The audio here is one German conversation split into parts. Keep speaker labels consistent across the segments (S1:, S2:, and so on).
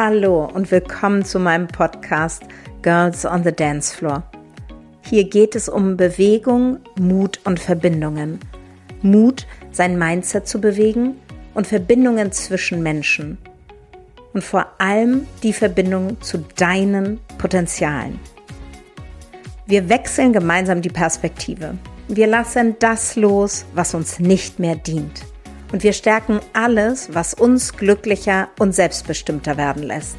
S1: Hallo und willkommen zu meinem Podcast Girls on the Dance Floor. Hier geht es um Bewegung, Mut und Verbindungen. Mut, sein Mindset zu bewegen und Verbindungen zwischen Menschen. Und vor allem die Verbindung zu deinen Potenzialen. Wir wechseln gemeinsam die Perspektive. Wir lassen das los, was uns nicht mehr dient und wir stärken alles, was uns glücklicher und selbstbestimmter werden lässt.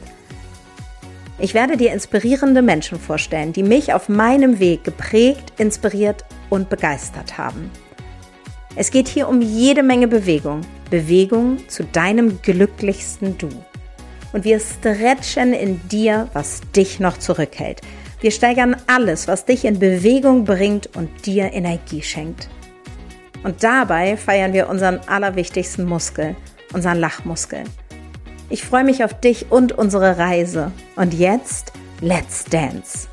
S1: Ich werde dir inspirierende Menschen vorstellen, die mich auf meinem Weg geprägt, inspiriert und begeistert haben. Es geht hier um jede Menge Bewegung, Bewegung zu deinem glücklichsten Du. Und wir stretchen in dir, was dich noch zurückhält. Wir steigern alles, was dich in Bewegung bringt und dir Energie schenkt. Und dabei feiern wir unseren allerwichtigsten Muskel, unseren Lachmuskel. Ich freue mich auf dich und unsere Reise. Und jetzt, let's dance!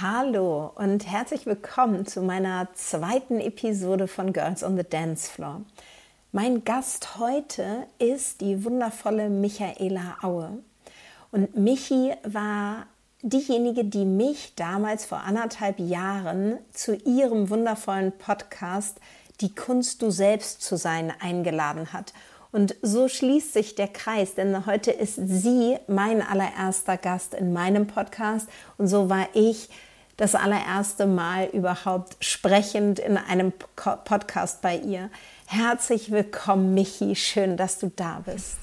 S1: Hallo und herzlich willkommen zu meiner zweiten Episode von Girls on the Dance Floor. Mein Gast heute ist die wundervolle Michaela Aue. Und Michi war diejenige, die mich damals vor anderthalb Jahren zu ihrem wundervollen Podcast Die Kunst du selbst zu sein eingeladen hat. Und so schließt sich der Kreis, denn heute ist sie mein allererster Gast in meinem Podcast und so war ich das allererste Mal überhaupt sprechend in einem Podcast bei ihr. Herzlich willkommen, Michi. Schön, dass du da bist.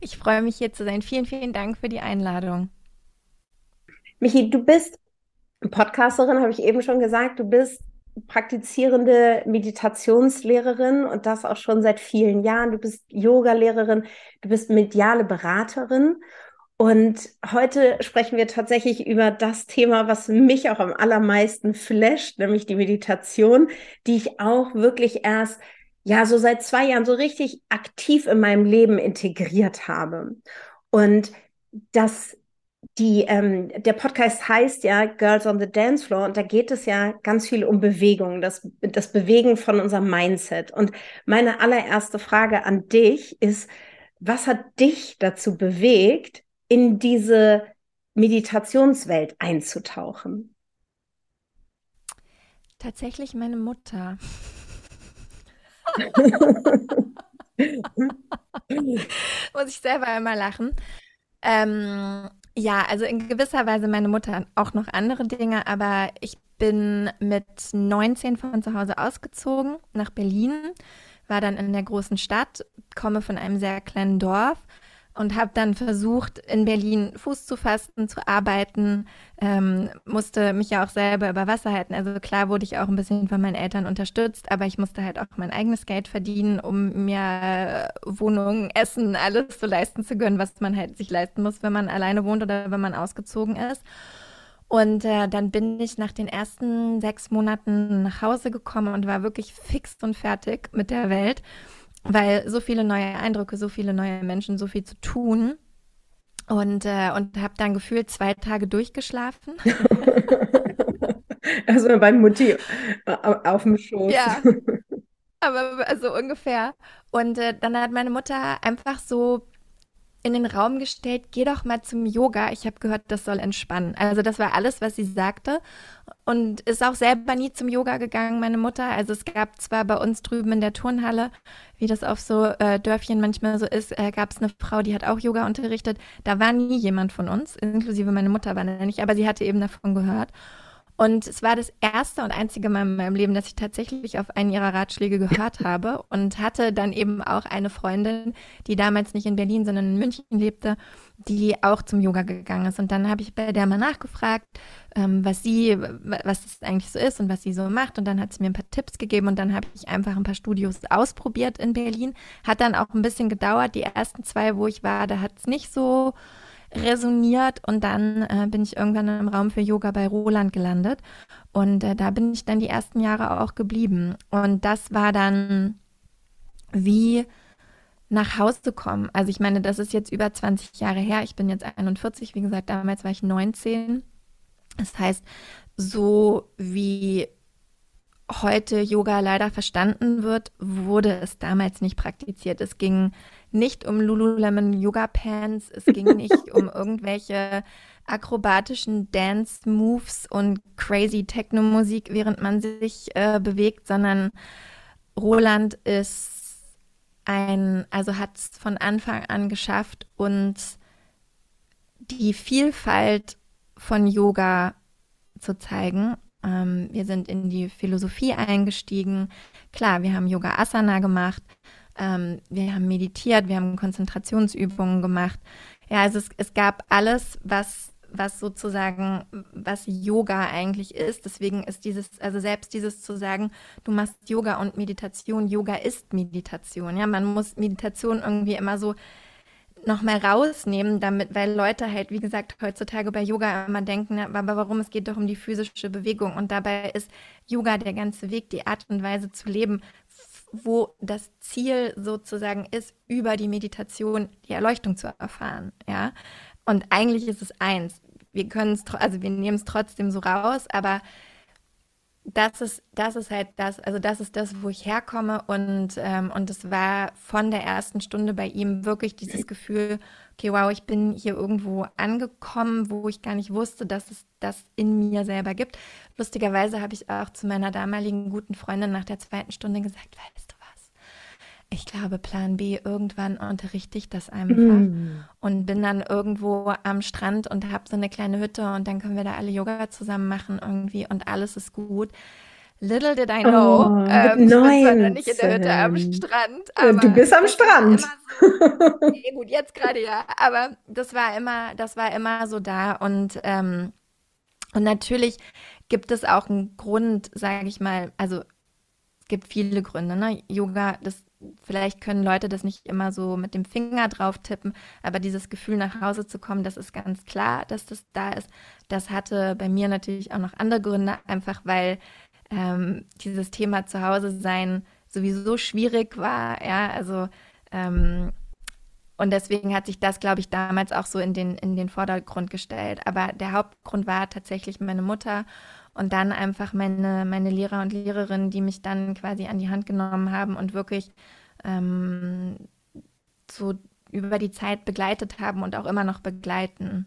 S2: Ich freue mich hier zu sein. Vielen, vielen Dank für die Einladung.
S1: Michi, du bist Podcasterin, habe ich eben schon gesagt. Du bist praktizierende Meditationslehrerin und das auch schon seit vielen Jahren. Du bist Yoga-Lehrerin, du bist mediale Beraterin. Und heute sprechen wir tatsächlich über das Thema, was mich auch am allermeisten flasht, nämlich die Meditation, die ich auch wirklich erst ja so seit zwei Jahren so richtig aktiv in meinem Leben integriert habe. Und das die, ähm, der Podcast heißt ja Girls on the Dance Floor und da geht es ja ganz viel um Bewegung, das, das Bewegen von unserem Mindset. Und meine allererste Frage an dich ist, was hat dich dazu bewegt, in diese Meditationswelt einzutauchen?
S2: Tatsächlich meine Mutter. Muss ich selber immer lachen. Ähm, ja, also in gewisser Weise meine Mutter auch noch andere Dinge, aber ich bin mit 19 von zu Hause ausgezogen nach Berlin, war dann in der großen Stadt, komme von einem sehr kleinen Dorf und habe dann versucht, in Berlin Fuß zu fassen, zu arbeiten, ähm, musste mich ja auch selber über Wasser halten. Also klar wurde ich auch ein bisschen von meinen Eltern unterstützt, aber ich musste halt auch mein eigenes Geld verdienen, um mir Wohnung, Essen, alles so leisten zu können, was man halt sich leisten muss, wenn man alleine wohnt oder wenn man ausgezogen ist. Und äh, dann bin ich nach den ersten sechs Monaten nach Hause gekommen und war wirklich fix und fertig mit der Welt weil so viele neue Eindrücke, so viele neue Menschen, so viel zu tun. Und, äh, und habe dann gefühlt zwei Tage durchgeschlafen.
S1: also beim Mutti auf dem Schoß.
S2: Ja, aber also ungefähr. Und äh, dann hat meine Mutter einfach so in den Raum gestellt, geh doch mal zum Yoga. Ich habe gehört, das soll entspannen. Also das war alles, was sie sagte. Und ist auch selber nie zum Yoga gegangen, meine Mutter. Also es gab zwar bei uns drüben in der Turnhalle, wie das auf so äh, Dörfchen manchmal so ist, äh, gab es eine Frau, die hat auch Yoga unterrichtet. Da war nie jemand von uns, inklusive meine Mutter war da nicht, aber sie hatte eben davon gehört. Und es war das erste und einzige Mal in meinem Leben, dass ich tatsächlich auf einen ihrer Ratschläge gehört habe und hatte dann eben auch eine Freundin, die damals nicht in Berlin, sondern in München lebte, die auch zum Yoga gegangen ist. Und dann habe ich bei der mal nachgefragt, ähm, was sie, was das eigentlich so ist und was sie so macht. Und dann hat sie mir ein paar Tipps gegeben und dann habe ich einfach ein paar Studios ausprobiert in Berlin. Hat dann auch ein bisschen gedauert. Die ersten zwei, wo ich war, da hat es nicht so resoniert und dann äh, bin ich irgendwann im Raum für Yoga bei Roland gelandet und äh, da bin ich dann die ersten Jahre auch geblieben und das war dann wie nach Hause kommen. Also ich meine, das ist jetzt über 20 Jahre her. Ich bin jetzt 41, wie gesagt, damals war ich 19. Das heißt, so wie heute Yoga leider verstanden wird, wurde es damals nicht praktiziert. Es ging nicht um Lululemon Yoga Pants, es ging nicht um irgendwelche akrobatischen Dance Moves und crazy Techno Musik, während man sich äh, bewegt, sondern Roland ist ein, also hat es von Anfang an geschafft, uns die Vielfalt von Yoga zu zeigen. Ähm, wir sind in die Philosophie eingestiegen. Klar, wir haben Yoga Asana gemacht. Ähm, wir haben meditiert, wir haben Konzentrationsübungen gemacht. Ja, also es, es gab alles, was was sozusagen, was Yoga eigentlich ist. Deswegen ist dieses, also selbst dieses zu sagen, du machst Yoga und Meditation, Yoga ist Meditation. Ja, man muss Meditation irgendwie immer so noch mal rausnehmen, damit, weil Leute halt, wie gesagt, heutzutage bei Yoga immer denken, aber warum es geht doch um die physische Bewegung und dabei ist Yoga der ganze Weg, die Art und Weise zu leben, wo das Ziel sozusagen ist, über die Meditation die Erleuchtung zu erfahren, ja. Und eigentlich ist es eins. Wir können es, also wir nehmen es trotzdem so raus, aber das ist, das ist halt das, also das ist das, wo ich herkomme und, ähm, und es war von der ersten Stunde bei ihm wirklich dieses Gefühl, okay, wow, ich bin hier irgendwo angekommen, wo ich gar nicht wusste, dass es das in mir selber gibt. Lustigerweise habe ich auch zu meiner damaligen guten Freundin nach der zweiten Stunde gesagt, weißt du, ich glaube, Plan B, irgendwann unterrichte ich das einfach mm. und bin dann irgendwo am Strand und habe so eine kleine Hütte und dann können wir da alle Yoga zusammen machen irgendwie und alles ist gut. Little did I know, oh, ähm, ich bin zwar nicht in der Hütte am Strand,
S1: äh, du bist am Strand.
S2: So, okay, gut, jetzt gerade ja, aber das war immer, das war immer so da und ähm, und natürlich gibt es auch einen Grund, sage ich mal, also es gibt viele Gründe. Ne? Yoga, das vielleicht können Leute das nicht immer so mit dem Finger drauf tippen, aber dieses Gefühl nach Hause zu kommen, das ist ganz klar, dass das da ist. Das hatte bei mir natürlich auch noch andere Gründe, einfach weil ähm, dieses Thema Zuhause sein sowieso schwierig war, ja, also ähm, und deswegen hat sich das, glaube ich, damals auch so in den, in den Vordergrund gestellt. Aber der Hauptgrund war tatsächlich meine Mutter und dann einfach meine, meine Lehrer und Lehrerinnen, die mich dann quasi an die Hand genommen haben und wirklich ähm, so über die Zeit begleitet haben und auch immer noch begleiten.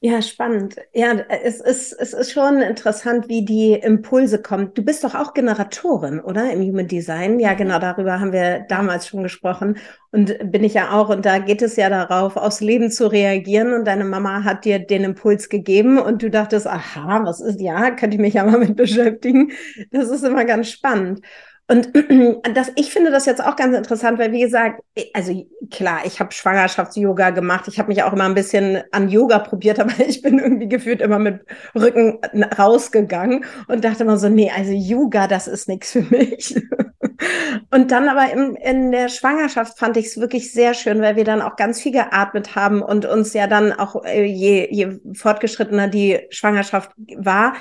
S1: Ja, spannend. Ja, es ist, es ist schon interessant, wie die Impulse kommen. Du bist doch auch Generatorin, oder? Im Human Design. Ja, mhm. genau, darüber haben wir damals schon gesprochen. Und bin ich ja auch. Und da geht es ja darauf, aufs Leben zu reagieren. Und deine Mama hat dir den Impuls gegeben und du dachtest, aha, was ist, ja, könnte ich mich ja mal mit beschäftigen. Das ist immer ganz spannend. Und das, ich finde das jetzt auch ganz interessant, weil wie gesagt, also klar, ich habe Schwangerschafts-Yoga gemacht, ich habe mich auch immer ein bisschen an Yoga probiert, aber ich bin irgendwie gefühlt immer mit Rücken rausgegangen und dachte immer so, nee, also Yoga, das ist nichts für mich. Und dann aber im, in der Schwangerschaft fand ich es wirklich sehr schön, weil wir dann auch ganz viel geatmet haben und uns ja dann auch, äh, je, je fortgeschrittener die Schwangerschaft war,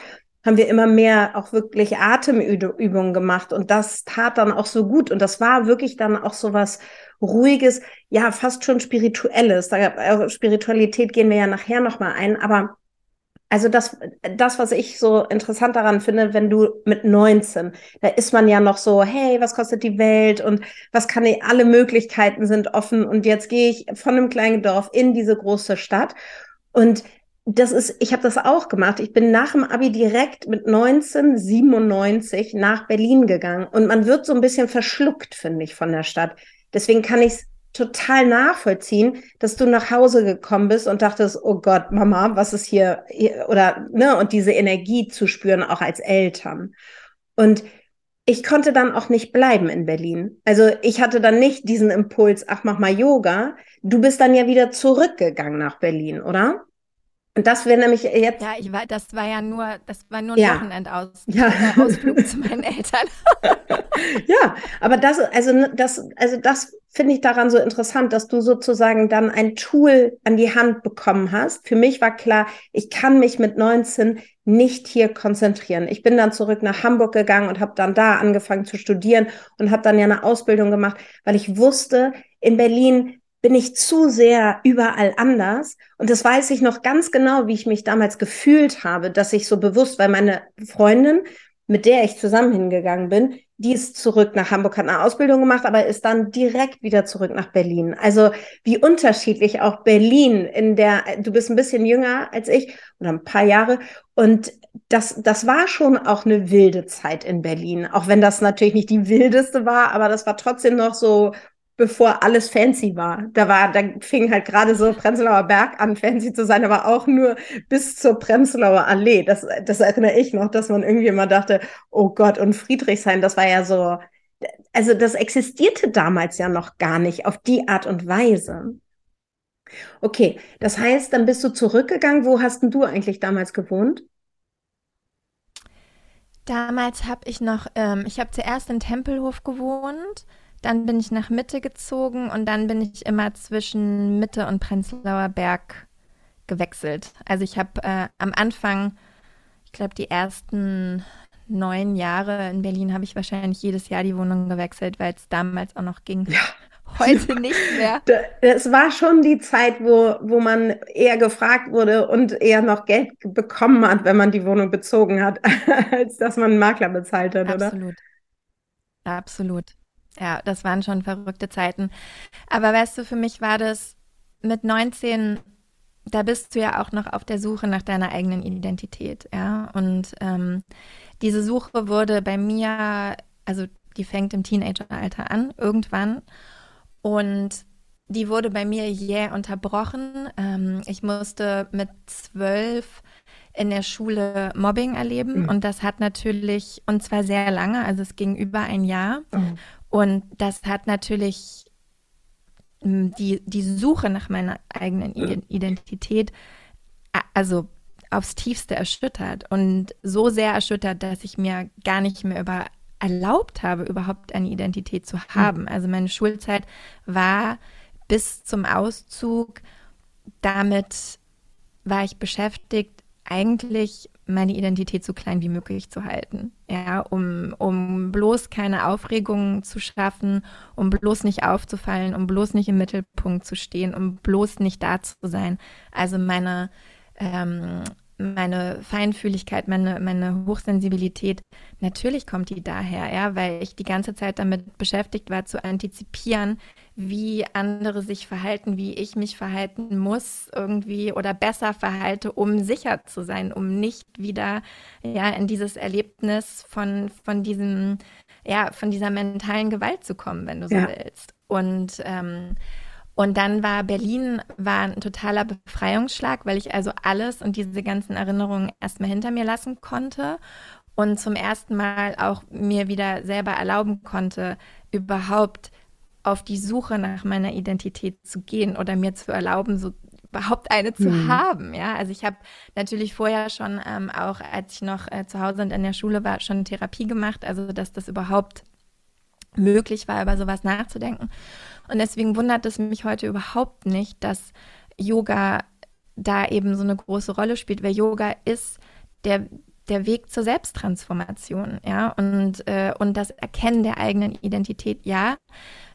S1: haben wir immer mehr auch wirklich Atemübungen gemacht. Und das tat dann auch so gut. Und das war wirklich dann auch so was ruhiges, ja, fast schon spirituelles. Da, äh, Spiritualität gehen wir ja nachher nochmal ein, aber also das, das, was ich so interessant daran finde, wenn du mit 19, da ist man ja noch so, hey, was kostet die Welt? Und was kann ich, alle Möglichkeiten sind offen? Und jetzt gehe ich von einem kleinen Dorf in diese große Stadt. Und das ist, ich habe das auch gemacht. Ich bin nach dem Abi direkt mit 1997 nach Berlin gegangen und man wird so ein bisschen verschluckt, finde ich, von der Stadt. Deswegen kann ich es total nachvollziehen, dass du nach Hause gekommen bist und dachtest, oh Gott, Mama, was ist hier, oder, ne, und diese Energie zu spüren, auch als Eltern. Und ich konnte dann auch nicht bleiben in Berlin. Also ich hatte dann nicht diesen Impuls, ach, mach mal Yoga. Du bist dann ja wieder zurückgegangen nach Berlin, oder? Und das wäre nämlich jetzt.
S2: Ja, ich war, das war ja nur, das war nur ein ja. Wochenendausflug ja. zu meinen Eltern.
S1: ja, aber das, also ne, das, also das finde ich daran so interessant, dass du sozusagen dann ein Tool an die Hand bekommen hast. Für mich war klar, ich kann mich mit 19 nicht hier konzentrieren. Ich bin dann zurück nach Hamburg gegangen und habe dann da angefangen zu studieren und habe dann ja eine Ausbildung gemacht, weil ich wusste, in Berlin bin ich zu sehr überall anders. Und das weiß ich noch ganz genau, wie ich mich damals gefühlt habe, dass ich so bewusst, weil meine Freundin, mit der ich zusammen hingegangen bin, die ist zurück nach Hamburg, hat eine Ausbildung gemacht, aber ist dann direkt wieder zurück nach Berlin. Also wie unterschiedlich auch Berlin in der, du bist ein bisschen jünger als ich oder ein paar Jahre und das, das war schon auch eine wilde Zeit in Berlin, auch wenn das natürlich nicht die wildeste war, aber das war trotzdem noch so bevor alles fancy war. Da war, da fing halt gerade so Prenzlauer Berg an, fancy zu sein, aber auch nur bis zur Prenzlauer Allee. Das, das erinnere ich noch, dass man irgendwie immer dachte, oh Gott, und Friedrichshain, das war ja so, also das existierte damals ja noch gar nicht auf die Art und Weise. Okay, das heißt, dann bist du zurückgegangen. Wo hast denn du eigentlich damals gewohnt?
S2: Damals habe ich noch, ähm, ich habe zuerst in Tempelhof gewohnt dann bin ich nach Mitte gezogen und dann bin ich immer zwischen Mitte und Prenzlauer Berg gewechselt. Also ich habe äh, am Anfang, ich glaube, die ersten neun Jahre in Berlin habe ich wahrscheinlich jedes Jahr die Wohnung gewechselt, weil es damals auch noch ging. Ja. Heute nicht mehr.
S1: Es war schon die Zeit, wo, wo man eher gefragt wurde und eher noch Geld bekommen hat, wenn man die Wohnung bezogen hat, als dass man einen Makler bezahlt hat,
S2: Absolut. oder? Absolut. Ja, das waren schon verrückte Zeiten. Aber weißt du, für mich war das mit 19, da bist du ja auch noch auf der Suche nach deiner eigenen Identität, ja. Und ähm, diese Suche wurde bei mir, also die fängt im Teenageralter an, irgendwann. Und die wurde bei mir jäh unterbrochen. Ähm, ich musste mit zwölf in der Schule Mobbing erleben mhm. und das hat natürlich, und zwar sehr lange, also es ging über ein Jahr. Mhm. Und das hat natürlich hm, die, die Suche nach meiner eigenen Identität, also aufs tiefste erschüttert und so sehr erschüttert, dass ich mir gar nicht mehr über erlaubt habe, überhaupt eine Identität zu hm. haben. Also meine Schulzeit war bis zum Auszug damit war ich beschäftigt, eigentlich meine Identität so klein wie möglich zu halten. Ja, um, um bloß keine Aufregungen zu schaffen, um bloß nicht aufzufallen, um bloß nicht im Mittelpunkt zu stehen, um bloß nicht da zu sein. Also meine, ähm, meine Feinfühligkeit, meine, meine Hochsensibilität, natürlich kommt die daher, ja, weil ich die ganze Zeit damit beschäftigt war, zu antizipieren, wie andere sich verhalten, wie ich mich verhalten muss irgendwie oder besser verhalte, um sicher zu sein, um nicht wieder ja in dieses Erlebnis von, von diesem, ja, von dieser mentalen Gewalt zu kommen, wenn du so ja. willst. Und ähm, und dann war Berlin war ein totaler Befreiungsschlag, weil ich also alles und diese ganzen Erinnerungen erstmal hinter mir lassen konnte und zum ersten Mal auch mir wieder selber erlauben konnte, überhaupt auf die Suche nach meiner Identität zu gehen oder mir zu erlauben, so überhaupt eine zu mhm. haben. Ja, also ich habe natürlich vorher schon ähm, auch, als ich noch äh, zu Hause und in der Schule war, schon Therapie gemacht, also dass das überhaupt möglich war, über sowas nachzudenken. Und deswegen wundert es mich heute überhaupt nicht, dass Yoga da eben so eine große Rolle spielt, weil Yoga ist der, der Weg zur Selbsttransformation, ja, und, äh, und das Erkennen der eigenen Identität, ja.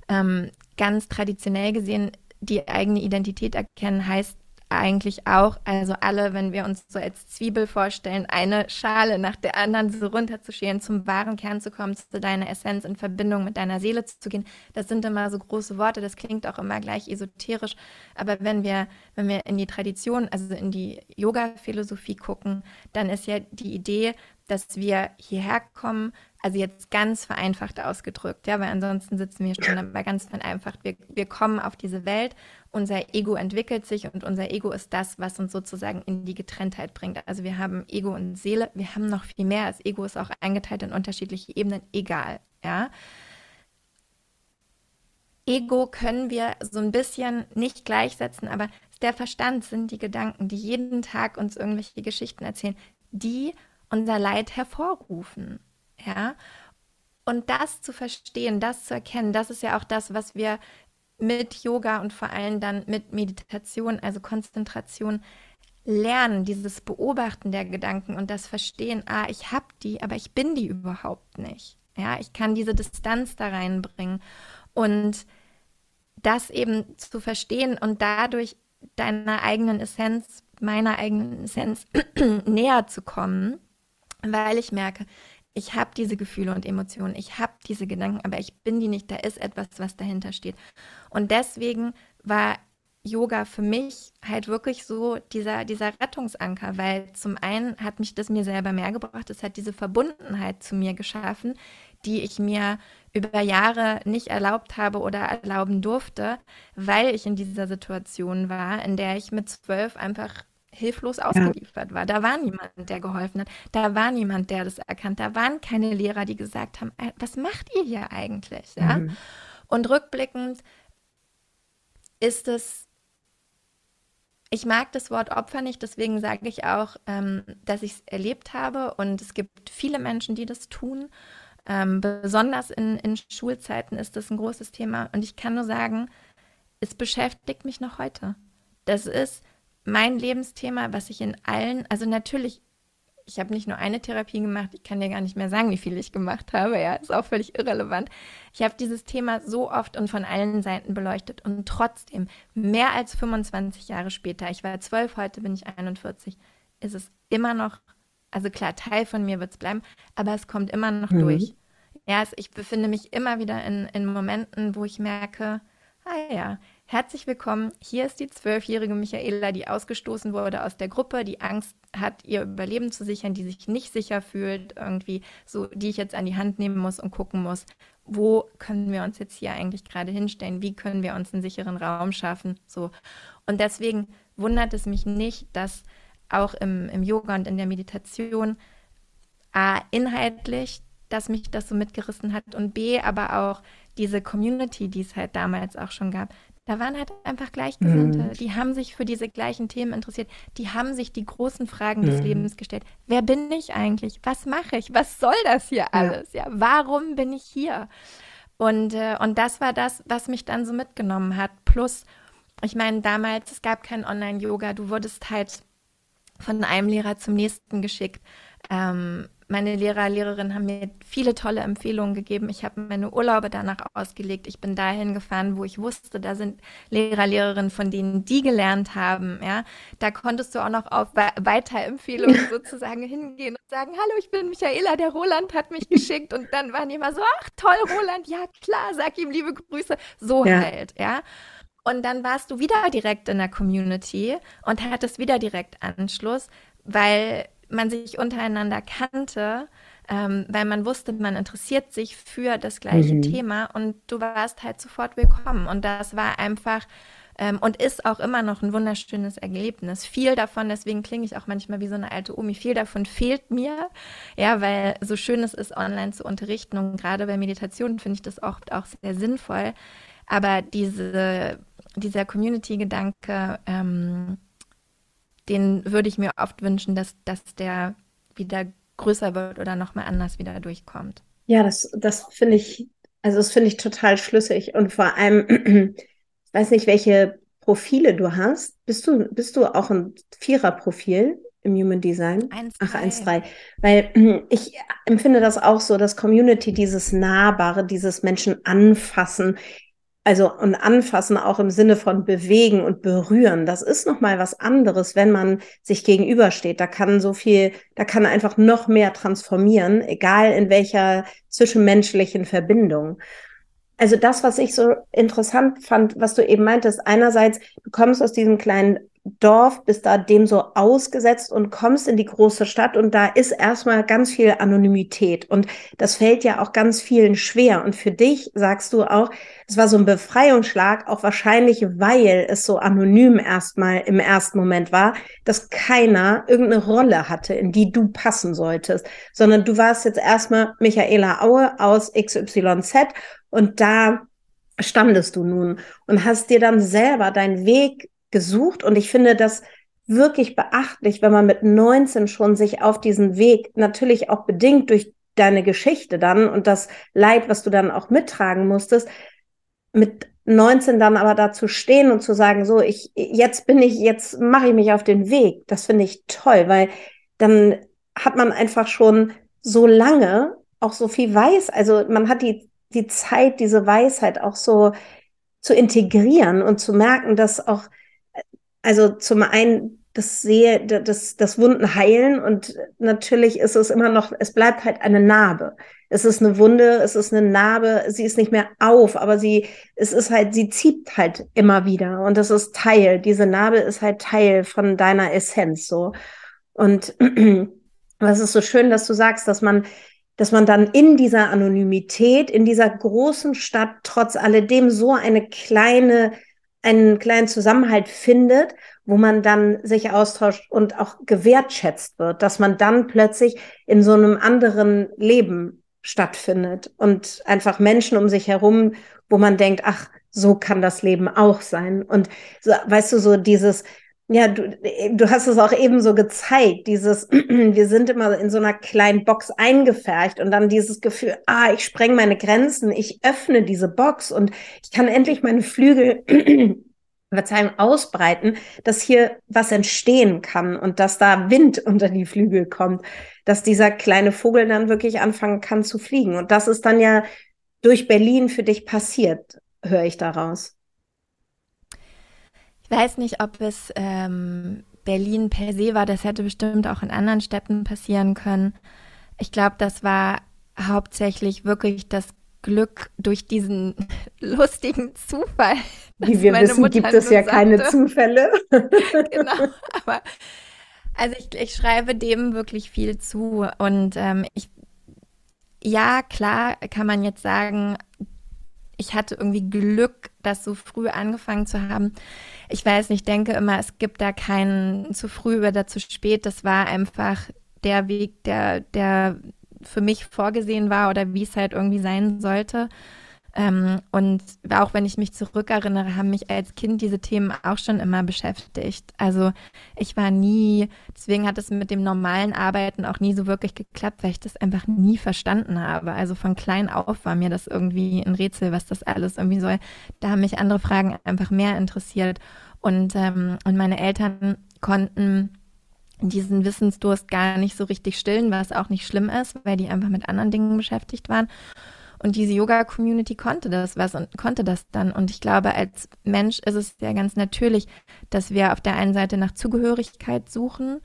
S2: Ähm, ganz traditionell gesehen, die eigene Identität erkennen heißt eigentlich auch, also alle, wenn wir uns so als Zwiebel vorstellen, eine Schale nach der anderen so runterzuschälen, zum wahren Kern zu kommen, zu deiner Essenz in Verbindung mit deiner Seele zu gehen. Das sind immer so große Worte, das klingt auch immer gleich esoterisch. Aber wenn wir, wenn wir in die Tradition, also in die Yoga-Philosophie gucken, dann ist ja die Idee, dass wir hierher kommen, also jetzt ganz vereinfacht ausgedrückt, ja, weil ansonsten sitzen wir schon aber ganz vereinfacht. Wir, wir kommen auf diese Welt, unser Ego entwickelt sich und unser Ego ist das, was uns sozusagen in die Getrenntheit bringt. Also wir haben Ego und Seele, wir haben noch viel mehr. Das Ego ist auch eingeteilt in unterschiedliche Ebenen, egal, ja. Ego können wir so ein bisschen nicht gleichsetzen, aber der Verstand sind die Gedanken, die jeden Tag uns irgendwelche Geschichten erzählen, die unser Leid hervorrufen. Ja. Und das zu verstehen, das zu erkennen, das ist ja auch das, was wir mit Yoga und vor allem dann mit Meditation, also Konzentration, lernen, dieses Beobachten der Gedanken und das Verstehen, ah, ich habe die, aber ich bin die überhaupt nicht. Ja, ich kann diese Distanz da reinbringen und das eben zu verstehen und dadurch deiner eigenen Essenz, meiner eigenen Essenz näher zu kommen, weil ich merke, ich habe diese Gefühle und Emotionen, ich habe diese Gedanken, aber ich bin die nicht, da ist etwas, was dahinter steht. Und deswegen war Yoga für mich halt wirklich so dieser, dieser Rettungsanker, weil zum einen hat mich das mir selber mehr gebracht, es hat diese Verbundenheit zu mir geschaffen, die ich mir über Jahre nicht erlaubt habe oder erlauben durfte, weil ich in dieser Situation war, in der ich mit zwölf einfach hilflos ausgeliefert ja. war. Da war niemand, der geholfen hat. Da war niemand, der das erkannt. Da waren keine Lehrer, die gesagt haben, äh, was macht ihr hier eigentlich? Ja? Mhm. Und rückblickend ist es ich mag das Wort Opfer nicht, deswegen sage ich auch, ähm, dass ich es erlebt habe und es gibt viele Menschen, die das tun. Ähm, besonders in, in Schulzeiten ist das ein großes Thema und ich kann nur sagen, es beschäftigt mich noch heute. Das ist mein Lebensthema, was ich in allen, also natürlich ich habe nicht nur eine Therapie gemacht, ich kann dir gar nicht mehr sagen, wie viel ich gemacht habe, ja, ist auch völlig irrelevant. Ich habe dieses Thema so oft und von allen Seiten beleuchtet und trotzdem, mehr als 25 Jahre später, ich war zwölf, heute bin ich 41, ist es immer noch, also klar, Teil von mir wird es bleiben, aber es kommt immer noch mhm. durch. Ja, ich befinde mich immer wieder in, in Momenten, wo ich merke, ah ja, Herzlich willkommen. Hier ist die zwölfjährige Michaela, die ausgestoßen wurde aus der Gruppe, die Angst hat, ihr Überleben zu sichern, die sich nicht sicher fühlt, irgendwie so, die ich jetzt an die Hand nehmen muss und gucken muss, wo können wir uns jetzt hier eigentlich gerade hinstellen? Wie können wir uns einen sicheren Raum schaffen? So. Und deswegen wundert es mich nicht, dass auch im, im Yoga und in der Meditation A, inhaltlich, dass mich das so mitgerissen hat und B, aber auch diese Community, die es halt damals auch schon gab, da waren halt einfach Gleichgesinnte. Mhm. Die haben sich für diese gleichen Themen interessiert. Die haben sich die großen Fragen mhm. des Lebens gestellt. Wer bin ich eigentlich? Was mache ich? Was soll das hier alles? Ja, ja warum bin ich hier? Und, äh, und das war das, was mich dann so mitgenommen hat. Plus, ich meine, damals, es gab kein Online-Yoga. Du wurdest halt von einem Lehrer zum nächsten geschickt. Ähm, meine Lehrer, Lehrerinnen haben mir viele tolle Empfehlungen gegeben. Ich habe meine Urlaube danach ausgelegt. Ich bin dahin gefahren, wo ich wusste, da sind Lehrer, Lehrerinnen, von denen die gelernt haben. Ja, da konntest du auch noch auf Weiterempfehlungen sozusagen hingehen und sagen, hallo, ich bin Michaela, der Roland hat mich geschickt. Und dann waren die immer so, ach toll, Roland, ja klar, sag ihm liebe Grüße. So ja. halt, ja. Und dann warst du wieder direkt in der Community und hattest wieder direkt Anschluss, weil man sich untereinander kannte, ähm, weil man wusste, man interessiert sich für das gleiche mhm. Thema und du warst halt sofort willkommen. Und das war einfach ähm, und ist auch immer noch ein wunderschönes Erlebnis. Viel davon, deswegen klinge ich auch manchmal wie so eine alte Omi, viel davon fehlt mir, ja, weil so schön es ist, online zu unterrichten und gerade bei Meditationen finde ich das oft auch sehr sinnvoll. Aber diese, dieser Community-Gedanke, ähm, den würde ich mir oft wünschen, dass, dass der wieder größer wird oder nochmal anders wieder durchkommt.
S1: Ja, das, das finde ich, also das finde ich total schlüssig und vor allem, ich weiß nicht, welche Profile du hast. Bist du, bist du auch ein Vierer-Profil im Human Design?
S2: 1,
S1: Ach, 1-3. Weil ich empfinde das auch so, dass Community dieses Nahbare, dieses Menschen anfassen, also und anfassen auch im Sinne von bewegen und berühren, das ist noch mal was anderes, wenn man sich gegenübersteht. Da kann so viel, da kann einfach noch mehr transformieren, egal in welcher zwischenmenschlichen Verbindung. Also das, was ich so interessant fand, was du eben meintest, einerseits, du kommst aus diesem kleinen Dorf, bist da dem so ausgesetzt und kommst in die große Stadt und da ist erstmal ganz viel Anonymität und das fällt ja auch ganz vielen schwer. Und für dich sagst du auch, es war so ein Befreiungsschlag, auch wahrscheinlich, weil es so anonym erstmal im ersten Moment war, dass keiner irgendeine Rolle hatte, in die du passen solltest, sondern du warst jetzt erstmal Michaela Aue aus XYZ und da standest du nun und hast dir dann selber deinen Weg gesucht und ich finde das wirklich beachtlich, wenn man mit 19 schon sich auf diesen Weg natürlich auch bedingt durch deine Geschichte dann und das Leid, was du dann auch mittragen musstest, mit 19 dann aber dazu stehen und zu sagen, so, ich, jetzt bin ich, jetzt mache ich mich auf den Weg. Das finde ich toll, weil dann hat man einfach schon so lange auch so viel weiß, also man hat die, die Zeit, diese Weisheit auch so zu integrieren und zu merken, dass auch also zum einen das sehe, das, das Wunden heilen und natürlich ist es immer noch, es bleibt halt eine Narbe. Es ist eine Wunde, es ist eine Narbe, sie ist nicht mehr auf, aber sie, es ist halt, sie zieht halt immer wieder und das ist Teil, diese Narbe ist halt Teil von deiner Essenz so. Und was ist so schön, dass du sagst, dass man, dass man dann in dieser Anonymität, in dieser großen Stadt trotz alledem so eine kleine, einen kleinen Zusammenhalt findet wo man dann sich austauscht und auch gewertschätzt wird, dass man dann plötzlich in so einem anderen Leben stattfindet und einfach Menschen um sich herum, wo man denkt, ach, so kann das Leben auch sein. Und so, weißt du, so dieses, ja, du, du hast es auch eben so gezeigt, dieses, wir sind immer in so einer kleinen Box eingefercht und dann dieses Gefühl, ah, ich spreng meine Grenzen, ich öffne diese Box und ich kann endlich meine Flügel Verzeihung, ausbreiten, dass hier was entstehen kann und dass da Wind unter die Flügel kommt, dass dieser kleine Vogel dann wirklich anfangen kann zu fliegen. Und das ist dann ja durch Berlin für dich passiert, höre ich daraus.
S2: Ich weiß nicht, ob es ähm, Berlin per se war. Das hätte bestimmt auch in anderen Städten passieren können. Ich glaube, das war hauptsächlich wirklich das Glück durch diesen lustigen Zufall.
S1: Wie wir wissen, Mutter gibt es ja sagte. keine Zufälle.
S2: genau, aber also ich, ich, schreibe dem wirklich viel zu und ähm, ich, ja, klar kann man jetzt sagen, ich hatte irgendwie Glück, das so früh angefangen zu haben. Ich weiß nicht, ich denke immer, es gibt da keinen zu früh oder zu spät. Das war einfach der Weg, der, der für mich vorgesehen war oder wie es halt irgendwie sein sollte. Ähm, und auch wenn ich mich zurückerinnere, haben mich als Kind diese Themen auch schon immer beschäftigt. Also ich war nie, deswegen hat es mit dem normalen Arbeiten auch nie so wirklich geklappt, weil ich das einfach nie verstanden habe. Also von klein auf war mir das irgendwie ein Rätsel, was das alles irgendwie soll. Da haben mich andere Fragen einfach mehr interessiert. Und, ähm, und meine Eltern konnten diesen Wissensdurst gar nicht so richtig stillen, was auch nicht schlimm ist, weil die einfach mit anderen Dingen beschäftigt waren. Und diese Yoga-Community konnte das was und konnte das dann. Und ich glaube, als Mensch ist es ja ganz natürlich, dass wir auf der einen Seite nach Zugehörigkeit suchen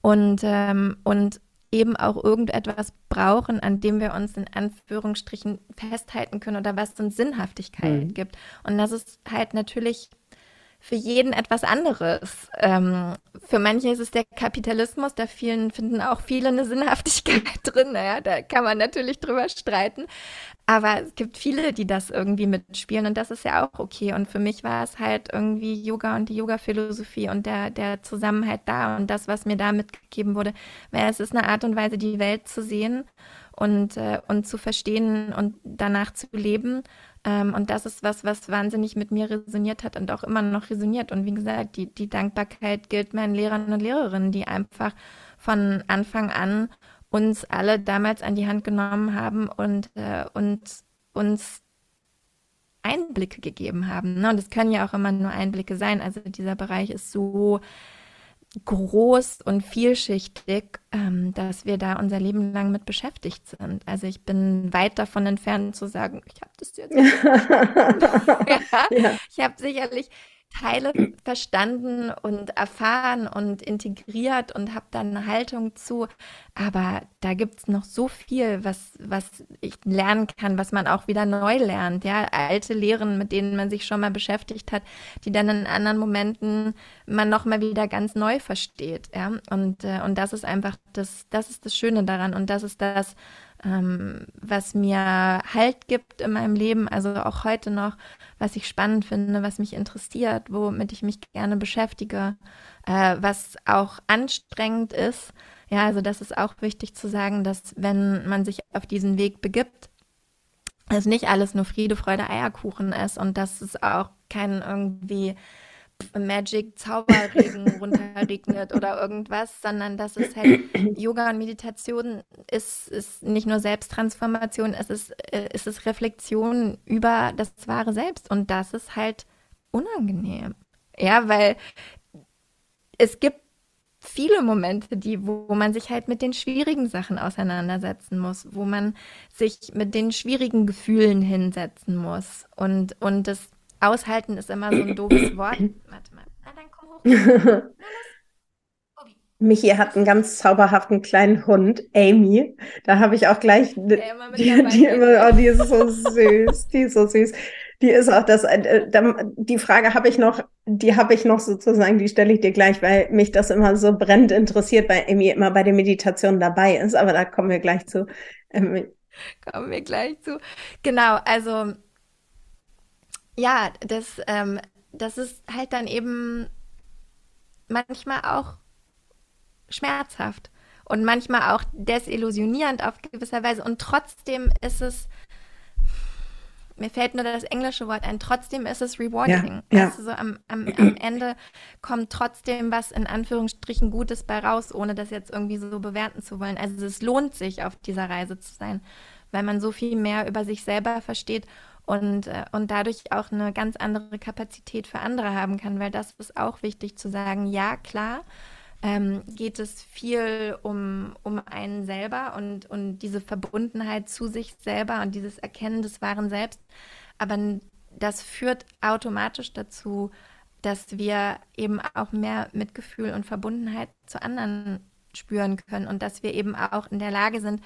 S2: und, ähm, und eben auch irgendetwas brauchen, an dem wir uns in Anführungsstrichen festhalten können oder was uns Sinnhaftigkeit mhm. gibt. Und das ist halt natürlich für jeden etwas anderes. Ähm, für manche ist es der Kapitalismus, da vielen finden auch viele eine Sinnhaftigkeit drin. Naja, da kann man natürlich drüber streiten. Aber es gibt viele, die das irgendwie mitspielen und das ist ja auch okay. Und für mich war es halt irgendwie Yoga und die Yoga-Philosophie und der, der Zusammenhalt da und das, was mir da mitgegeben wurde. Weil es ist eine Art und Weise, die Welt zu sehen und, äh, und zu verstehen und danach zu leben. Ähm, und das ist was, was wahnsinnig mit mir resoniert hat und auch immer noch resoniert. Und wie gesagt, die, die Dankbarkeit gilt meinen Lehrern und Lehrerinnen, die einfach von Anfang an uns alle damals an die Hand genommen haben und, äh, und uns Einblicke gegeben haben. Ne? Und es können ja auch immer nur Einblicke sein. Also dieser Bereich ist so groß und vielschichtig, ähm, dass wir da unser Leben lang mit beschäftigt sind. Also ich bin weit davon entfernt zu sagen, ich habe das jetzt. ja, ja. Ich habe sicherlich Teile verstanden und erfahren und integriert und habe dann eine Haltung zu. Aber da gibt es noch so viel, was, was ich lernen kann, was man auch wieder neu lernt. Ja, alte Lehren, mit denen man sich schon mal beschäftigt hat, die dann in anderen Momenten man noch mal wieder ganz neu versteht. Ja, und, äh, und das ist einfach das, das ist das Schöne daran und das ist das, ähm, was mir Halt gibt in meinem Leben, also auch heute noch, was ich spannend finde, was mich interessiert, womit ich mich gerne beschäftige, äh, was auch anstrengend ist. Ja, also das ist auch wichtig zu sagen, dass wenn man sich auf diesen Weg begibt, dass nicht alles nur Friede, Freude, Eierkuchen ist und dass es auch kein irgendwie Magic Zauberregen runterregnet oder irgendwas, sondern dass es halt Yoga und Meditation ist, ist nicht nur Selbsttransformation, es ist, äh, es ist Reflexion über das wahre Selbst und das ist halt unangenehm. Ja, weil es gibt viele Momente, die, wo man sich halt mit den schwierigen Sachen auseinandersetzen muss, wo man sich mit den schwierigen Gefühlen hinsetzen muss und, und das Aushalten ist immer so ein doofes Wort. Warte mal. Ah, dann komm hoch.
S1: Michi hat einen ganz zauberhaften kleinen Hund, Amy. Da habe ich auch gleich, die, die, die, immer, oh, die ist so süß, die ist so süß. Die ist auch das, äh, die Frage habe ich noch, die habe ich noch sozusagen, die stelle ich dir gleich, weil mich das immer so brennend interessiert, weil Amy immer bei der Meditation dabei ist, aber da kommen wir gleich zu.
S2: Ähm, kommen wir gleich zu. Genau, also ja, das, ähm, das ist halt dann eben manchmal auch schmerzhaft und manchmal auch desillusionierend auf gewisser Weise. Und trotzdem ist es, mir fällt nur das englische Wort ein, trotzdem ist es rewarding. Ja, ja. Also so am, am, am Ende kommt trotzdem was in Anführungsstrichen Gutes bei raus, ohne das jetzt irgendwie so bewerten zu wollen. Also es lohnt sich, auf dieser Reise zu sein, weil man so viel mehr über sich selber versteht und, äh, und dadurch auch eine ganz andere Kapazität für andere haben kann, weil das ist auch wichtig zu sagen, ja, klar, ähm, geht es viel um, um einen selber und, und diese Verbundenheit zu sich selber und dieses Erkennen des wahren Selbst. Aber das führt automatisch dazu, dass wir eben auch mehr Mitgefühl und Verbundenheit zu anderen spüren können und dass wir eben auch in der Lage sind,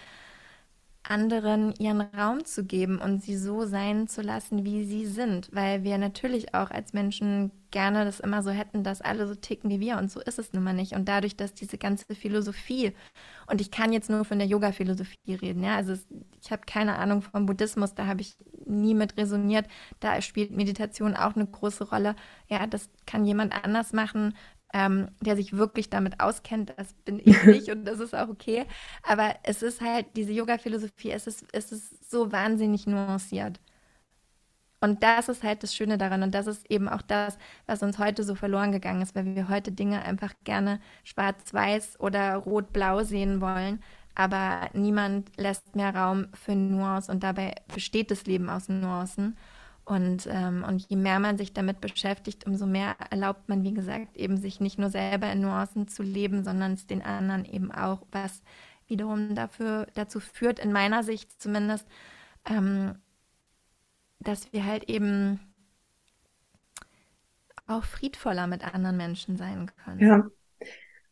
S2: anderen ihren Raum zu geben und sie so sein zu lassen, wie sie sind, weil wir natürlich auch als Menschen gerne das immer so hätten, dass alle so ticken wie wir und so ist es nun mal nicht. Und dadurch, dass diese ganze Philosophie, und ich kann jetzt nur von der Yoga-Philosophie reden, ja, also ich habe keine Ahnung vom Buddhismus, da habe ich nie mit resoniert, da spielt Meditation auch eine große Rolle. Ja, das kann jemand anders machen, ähm, der sich wirklich damit auskennt. Das bin ich nicht und das ist auch okay. Aber es ist halt, diese Yoga-Philosophie, es ist, es ist so wahnsinnig nuanciert. Und das ist halt das Schöne daran. Und das ist eben auch das, was uns heute so verloren gegangen ist, weil wir heute Dinge einfach gerne schwarz-weiß oder rot-blau sehen wollen. Aber niemand lässt mehr Raum für Nuance und dabei besteht das Leben aus Nuancen. Und, ähm, und je mehr man sich damit beschäftigt, umso mehr erlaubt man, wie gesagt, eben sich nicht nur selber in Nuancen zu leben, sondern es den anderen eben auch, was wiederum dafür, dazu führt, in meiner Sicht zumindest, ähm, dass wir halt eben auch friedvoller mit anderen Menschen sein können.
S1: Ja.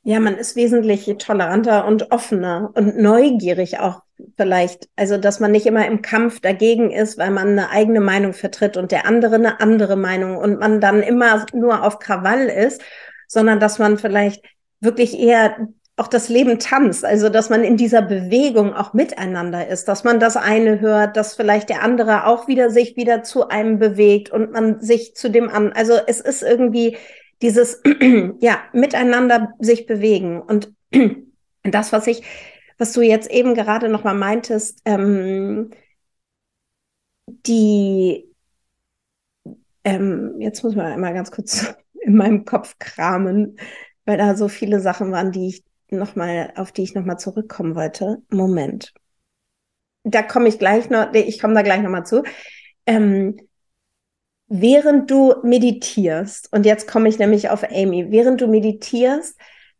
S1: Ja, man ist wesentlich toleranter und offener und neugierig auch vielleicht. Also, dass man nicht immer im Kampf dagegen ist, weil man eine eigene Meinung vertritt und der andere eine andere Meinung und man dann immer nur auf Krawall ist, sondern dass man vielleicht wirklich eher auch das Leben tanzt, also dass man in dieser Bewegung auch miteinander ist, dass man das eine hört, dass vielleicht der andere auch wieder sich wieder zu einem bewegt und man sich zu dem an. Also es ist irgendwie dieses, ja, miteinander sich bewegen. Und das, was ich, was du jetzt eben gerade noch mal meintest, ähm, die, ähm, jetzt muss man einmal ganz kurz in meinem Kopf kramen, weil da so viele Sachen waren, die ich noch mal, auf die ich noch mal zurückkommen wollte. Moment. Da komme ich gleich noch, ich komme da gleich noch mal zu. Ähm, während du meditierst, und jetzt komme ich nämlich auf Amy, während du meditierst,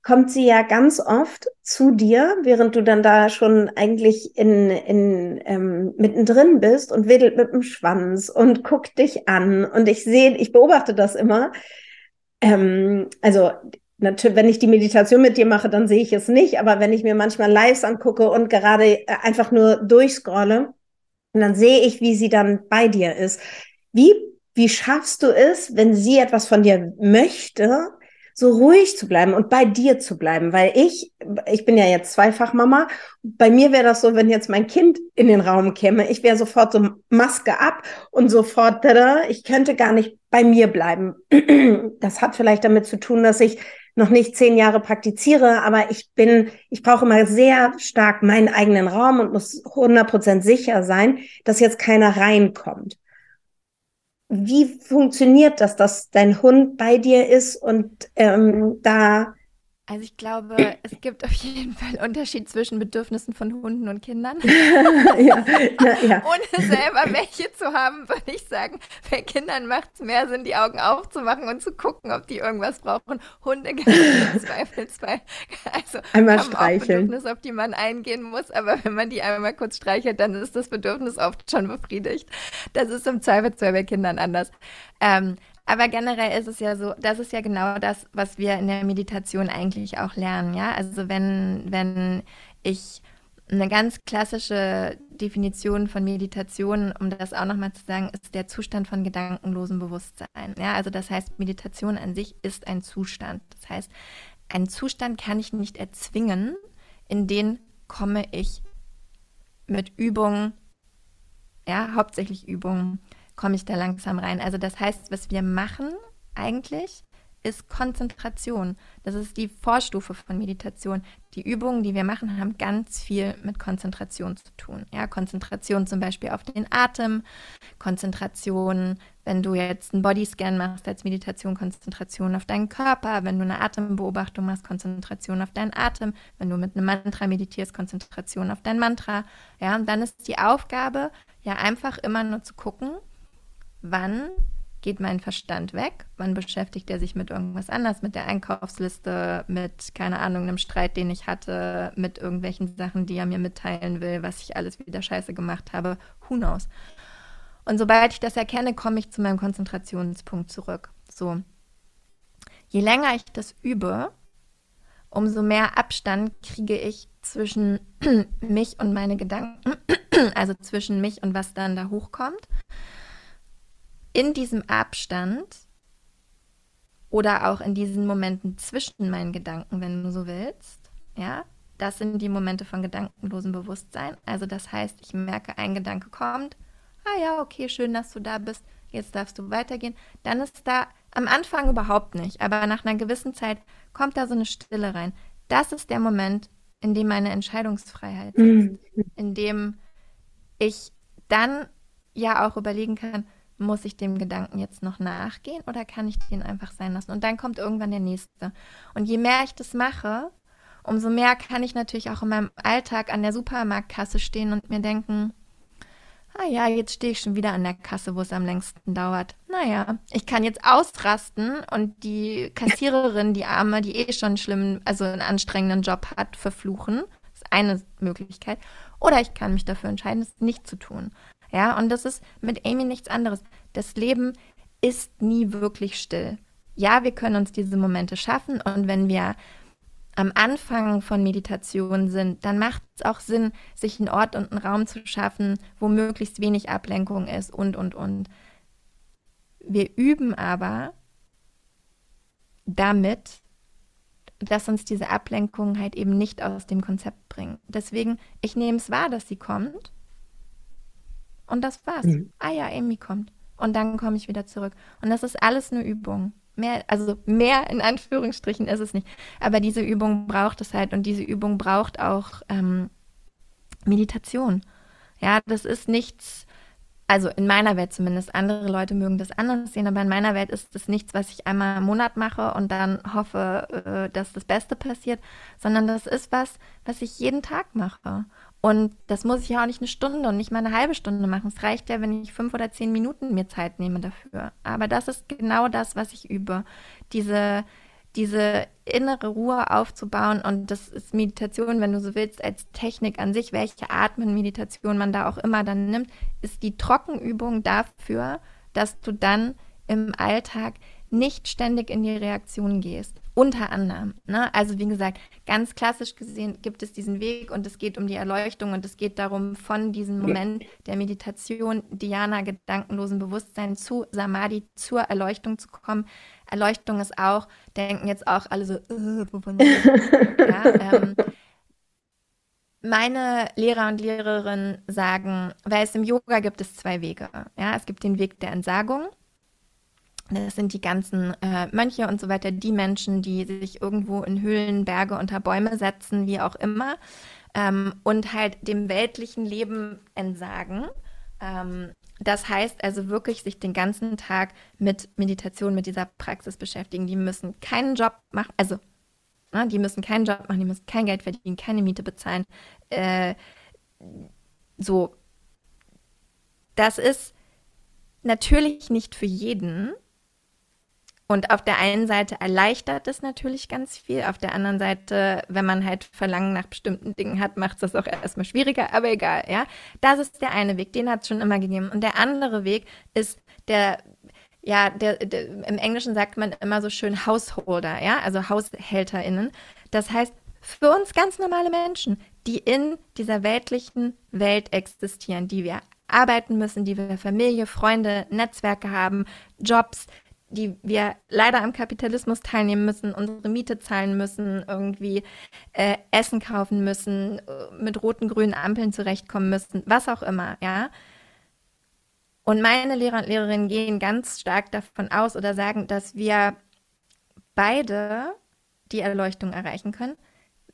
S1: kommt sie ja ganz oft zu dir, während du dann da schon eigentlich in, in ähm, mittendrin bist und wedelt mit dem Schwanz und guckt dich an. Und ich sehe, ich beobachte das immer. Ähm, also natürlich, wenn ich die Meditation mit dir mache, dann sehe ich es nicht. Aber wenn ich mir manchmal Lives angucke und gerade äh, einfach nur durchscrolle, dann sehe ich, wie sie dann bei dir ist. Wie wie schaffst du es, wenn sie etwas von dir möchte, so ruhig zu bleiben und bei dir zu bleiben? Weil ich, ich bin ja jetzt Zweifachmama. Bei mir wäre das so, wenn jetzt mein Kind in den Raum käme, ich wäre sofort so Maske ab und sofort, tada, ich könnte gar nicht bei mir bleiben. Das hat vielleicht damit zu tun, dass ich noch nicht zehn Jahre praktiziere, aber ich bin, ich brauche immer sehr stark meinen eigenen Raum und muss 100% sicher sein, dass jetzt keiner reinkommt wie funktioniert das, dass dein Hund bei dir ist und ähm, da
S2: also ich glaube, es gibt auf jeden Fall Unterschied zwischen Bedürfnissen von Hunden und Kindern. ja, na, ja. Ohne selber welche zu haben, würde ich sagen, bei Kindern macht es mehr Sinn, die Augen aufzumachen und zu gucken, ob die irgendwas brauchen. Hunde gibt im Zweifelsfall. Also
S1: einmal haben streicheln.
S2: auch Bedürfnisse, auf die man eingehen muss, aber wenn man die einmal kurz streichelt, dann ist das Bedürfnis oft schon befriedigt. Das ist im Zweifelsfall bei Kindern anders. Ähm, aber generell ist es ja so, das ist ja genau das, was wir in der Meditation eigentlich auch lernen, ja. Also wenn, wenn ich eine ganz klassische Definition von Meditation, um das auch nochmal zu sagen, ist der Zustand von gedankenlosem Bewusstsein. Ja, also das heißt, Meditation an sich ist ein Zustand. Das heißt, einen Zustand kann ich nicht erzwingen, in den komme ich mit Übung, ja, hauptsächlich Übung, komme ich da langsam rein. Also das heißt, was wir machen eigentlich, ist Konzentration. Das ist die Vorstufe von Meditation. Die Übungen, die wir machen, haben ganz viel mit Konzentration zu tun. Ja, Konzentration zum Beispiel auf den Atem, Konzentration, wenn du jetzt einen Bodyscan machst als Meditation, Konzentration auf deinen Körper, wenn du eine Atembeobachtung machst, Konzentration auf deinen Atem, wenn du mit einem Mantra meditierst, Konzentration auf dein Mantra. Ja, und dann ist die Aufgabe, ja einfach immer nur zu gucken, wann geht mein Verstand weg? Wann beschäftigt er sich mit irgendwas anders, mit der Einkaufsliste, mit, keine Ahnung, einem Streit, den ich hatte, mit irgendwelchen Sachen, die er mir mitteilen will, was ich alles wieder scheiße gemacht habe? Who knows? Und sobald ich das erkenne, komme ich zu meinem Konzentrationspunkt zurück. So. Je länger ich das übe, umso mehr Abstand kriege ich zwischen mich und meine Gedanken, also zwischen mich und was dann da hochkommt in diesem Abstand oder auch in diesen Momenten zwischen meinen Gedanken, wenn du so willst, ja, das sind die Momente von gedankenlosem Bewusstsein. Also das heißt, ich merke, ein Gedanke kommt, ah ja, okay, schön, dass du da bist, jetzt darfst du weitergehen. Dann ist da am Anfang überhaupt nicht, aber nach einer gewissen Zeit kommt da so eine Stille rein. Das ist der Moment, in dem meine Entscheidungsfreiheit ist, mhm. in dem ich dann ja auch überlegen kann, muss ich dem Gedanken jetzt noch nachgehen oder kann ich den einfach sein lassen? Und dann kommt irgendwann der nächste. Und je mehr ich das mache, umso mehr kann ich natürlich auch in meinem Alltag an der Supermarktkasse stehen und mir denken, ah ja, jetzt stehe ich schon wieder an der Kasse, wo es am längsten dauert. Naja, ich kann jetzt ausrasten und die Kassiererin, die Arme, die eh schon schlimm, also einen anstrengenden Job hat, verfluchen. Das ist eine Möglichkeit. Oder ich kann mich dafür entscheiden, es nicht zu tun. Ja, und das ist mit Amy nichts anderes. Das Leben ist nie wirklich still. Ja, wir können uns diese Momente schaffen und wenn wir am Anfang von Meditation sind, dann macht es auch Sinn, sich einen Ort und einen Raum zu schaffen, wo möglichst wenig Ablenkung ist und, und, und. Wir üben aber damit, dass uns diese Ablenkung halt eben nicht aus dem Konzept bringt. Deswegen, ich nehme es wahr, dass sie kommt und das war's. Mhm. Ah ja, Amy kommt. Und dann komme ich wieder zurück. Und das ist alles eine Übung. Mehr, also mehr in Anführungsstrichen ist es nicht. Aber diese Übung braucht es halt und diese Übung braucht auch ähm, Meditation. Ja, das ist nichts, also in meiner Welt zumindest. Andere Leute mögen das anders sehen, aber in meiner Welt ist das nichts, was ich einmal im Monat mache und dann hoffe, äh, dass das Beste passiert, sondern das ist was, was ich jeden Tag mache. Und das muss ich ja auch nicht eine Stunde und nicht mal eine halbe Stunde machen. Es reicht ja, wenn ich fünf oder zehn Minuten mir Zeit nehme dafür. Aber das ist genau das, was ich übe. Diese, diese innere Ruhe aufzubauen. Und das ist Meditation, wenn du so willst, als Technik an sich, welche Atmen-Meditation man da auch immer dann nimmt, ist die Trockenübung dafür, dass du dann im Alltag nicht ständig in die Reaktion gehst. Unter anderem. Ne? Also wie gesagt, ganz klassisch gesehen gibt es diesen Weg und es geht um die Erleuchtung und es geht darum, von diesem Moment der Meditation, Diana, gedankenlosen Bewusstsein zu Samadhi, zur Erleuchtung zu kommen. Erleuchtung ist auch, denken jetzt auch alle so, äh, wovon ja, ähm, meine Lehrer und Lehrerinnen sagen, weil es im Yoga gibt es zwei Wege. Ja, es gibt den Weg der Entsagung das sind die ganzen äh, Mönche und so weiter, die Menschen, die sich irgendwo in Höhlen, Berge, unter Bäume setzen, wie auch immer, ähm, und halt dem weltlichen Leben entsagen. Ähm, das heißt also wirklich sich den ganzen Tag mit Meditation, mit dieser Praxis beschäftigen. Die müssen keinen Job machen, also ne, die müssen keinen Job machen, die müssen kein Geld verdienen, keine Miete bezahlen. Äh, so, das ist natürlich nicht für jeden, und auf der einen Seite erleichtert es natürlich ganz viel, auf der anderen Seite, wenn man halt Verlangen nach bestimmten Dingen hat, macht es das auch erstmal schwieriger, aber egal, ja. Das ist der eine Weg, den hat es schon immer gegeben. Und der andere Weg ist der, ja, der, der, im Englischen sagt man immer so schön Householder, ja, also HaushälterInnen. Das heißt, für uns ganz normale Menschen, die in dieser weltlichen Welt existieren, die wir arbeiten müssen, die wir Familie, Freunde, Netzwerke haben, Jobs, die wir leider am Kapitalismus teilnehmen müssen, unsere Miete zahlen müssen, irgendwie äh, Essen kaufen müssen, äh, mit roten, grünen Ampeln zurechtkommen müssen, was auch immer, ja. Und meine Lehrer und Lehrerinnen gehen ganz stark davon aus oder sagen, dass wir beide die Erleuchtung erreichen können.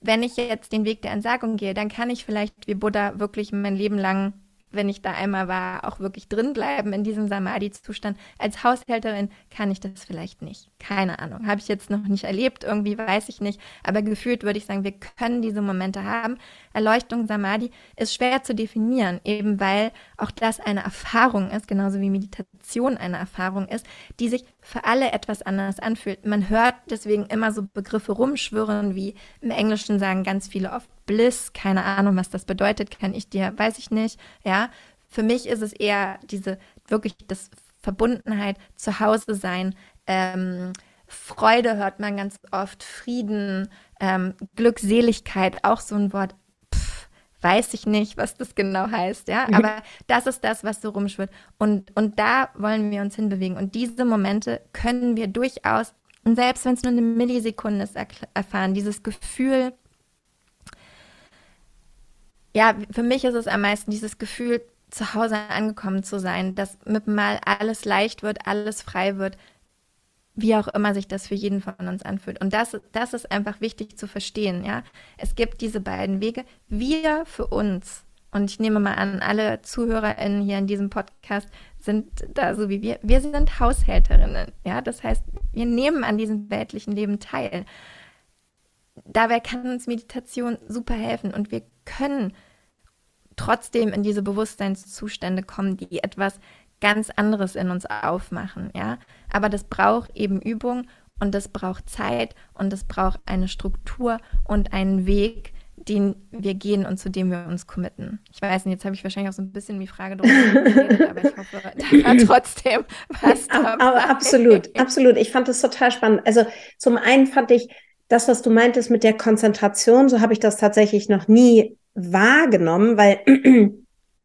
S2: Wenn ich jetzt den Weg der Entsagung gehe, dann kann ich vielleicht wie Buddha wirklich mein Leben lang wenn ich da einmal war, auch wirklich drin bleiben in diesem Samadhi-Zustand. Als Haushälterin kann ich das vielleicht nicht. Keine Ahnung. Habe ich jetzt noch nicht erlebt, irgendwie weiß ich nicht. Aber gefühlt würde ich sagen, wir können diese Momente haben. Erleuchtung Samadhi ist schwer zu definieren, eben weil auch das eine Erfahrung ist, genauso wie Meditation eine Erfahrung ist, die sich für alle etwas anders anfühlt. Man hört deswegen immer so Begriffe rumschwirren, wie im Englischen sagen ganz viele oft Bliss, keine Ahnung, was das bedeutet, kann ich dir, weiß ich nicht, ja. Für mich ist es eher diese wirklich das Verbundenheit, zu Hause sein, ähm, Freude hört man ganz oft, Frieden, ähm, Glückseligkeit, auch so ein Wort, pff, weiß ich nicht, was das genau heißt, ja, mhm. aber das ist das, was so rumschwirrt und, und da wollen wir uns hinbewegen und diese Momente können wir durchaus, und selbst wenn es nur eine Millisekunde ist, erfahren, dieses Gefühl, ja, für mich ist es am meisten dieses Gefühl, zu Hause angekommen zu sein, dass mit mal alles leicht wird, alles frei wird, wie auch immer sich das für jeden von uns anfühlt. Und das, das ist einfach wichtig zu verstehen, ja. Es gibt diese beiden Wege. Wir für uns, und ich nehme mal an, alle ZuhörerInnen hier in diesem Podcast sind da so wie wir. Wir sind Haushälterinnen, ja. Das heißt, wir nehmen an diesem weltlichen Leben teil. Dabei kann uns Meditation super helfen und wir können trotzdem in diese Bewusstseinszustände kommen, die etwas ganz anderes in uns aufmachen, ja. Aber das braucht eben Übung und das braucht Zeit und das braucht eine Struktur und einen Weg, den wir gehen und zu dem wir uns committen. Ich weiß nicht, jetzt habe ich wahrscheinlich auch so ein bisschen die Frage drüber geredet, aber ich hoffe, da war trotzdem was dabei.
S1: Aber absolut, absolut. Ich fand das total spannend. Also zum einen fand ich das, was du meintest mit der Konzentration, so habe ich das tatsächlich noch nie wahrgenommen, weil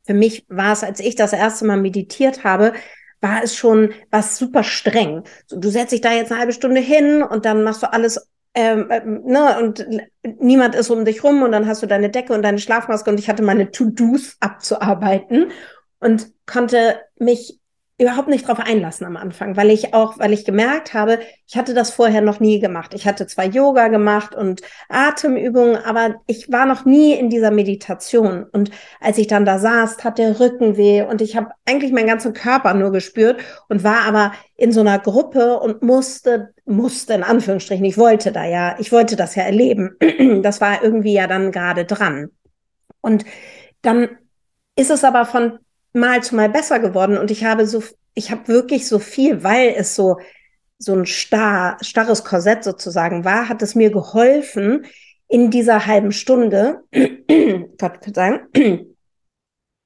S1: für mich war es, als ich das erste Mal meditiert habe, war es schon was super streng. So, du setzt dich da jetzt eine halbe Stunde hin und dann machst du alles ähm, ähm, ne, und niemand ist um dich rum und dann hast du deine Decke und deine Schlafmaske und ich hatte meine To-Dos abzuarbeiten und konnte mich überhaupt nicht drauf einlassen am Anfang, weil ich auch, weil ich gemerkt habe, ich hatte das vorher noch nie gemacht. Ich hatte zwar Yoga gemacht und Atemübungen, aber ich war noch nie in dieser Meditation. Und als ich dann da saß, tat der Rücken weh und ich habe eigentlich meinen ganzen Körper nur gespürt und war aber in so einer Gruppe und musste, musste in Anführungsstrichen, ich wollte da ja, ich wollte das ja erleben. Das war irgendwie ja dann gerade dran. Und dann ist es aber von Mal zu Mal besser geworden und ich habe so, ich habe wirklich so viel, weil es so, so ein starr, starres Korsett sozusagen war, hat es mir geholfen, in dieser halben Stunde, Gott sagen,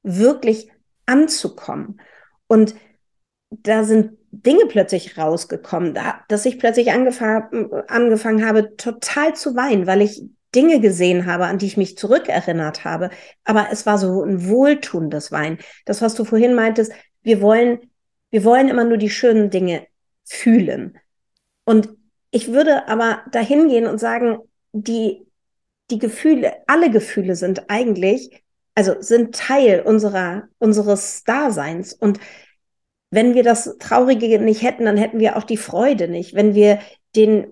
S1: wirklich anzukommen. Und da sind Dinge plötzlich rausgekommen, da, dass ich plötzlich angefangen, angefangen habe, total zu weinen, weil ich Dinge gesehen habe, an die ich mich zurückerinnert habe. Aber es war so ein wohltuendes Wein. Das, was du vorhin meintest, wir wollen, wir wollen immer nur die schönen Dinge fühlen. Und ich würde aber dahin gehen und sagen, die, die Gefühle, alle Gefühle sind eigentlich, also sind Teil unserer, unseres Daseins. Und wenn wir das Traurige nicht hätten, dann hätten wir auch die Freude nicht. Wenn wir den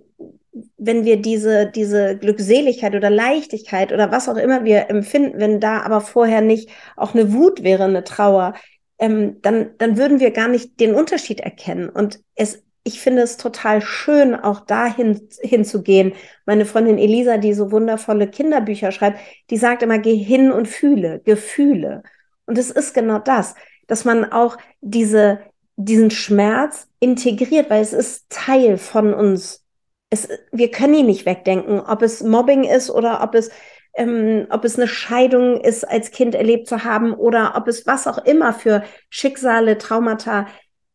S1: wenn wir diese, diese Glückseligkeit oder Leichtigkeit oder was auch immer wir empfinden, wenn da aber vorher nicht auch eine Wut wäre, eine Trauer, ähm, dann, dann würden wir gar nicht den Unterschied erkennen. Und es, ich finde es total schön, auch dahin hinzugehen. Meine Freundin Elisa, die so wundervolle Kinderbücher schreibt, die sagt immer, geh hin und fühle, Gefühle. Und es ist genau das, dass man auch diese, diesen Schmerz integriert, weil es ist Teil von uns es, wir können ihn nicht wegdenken, ob es Mobbing ist oder ob es, ähm, ob es eine Scheidung ist, als Kind erlebt zu haben oder ob es was auch immer für Schicksale, Traumata.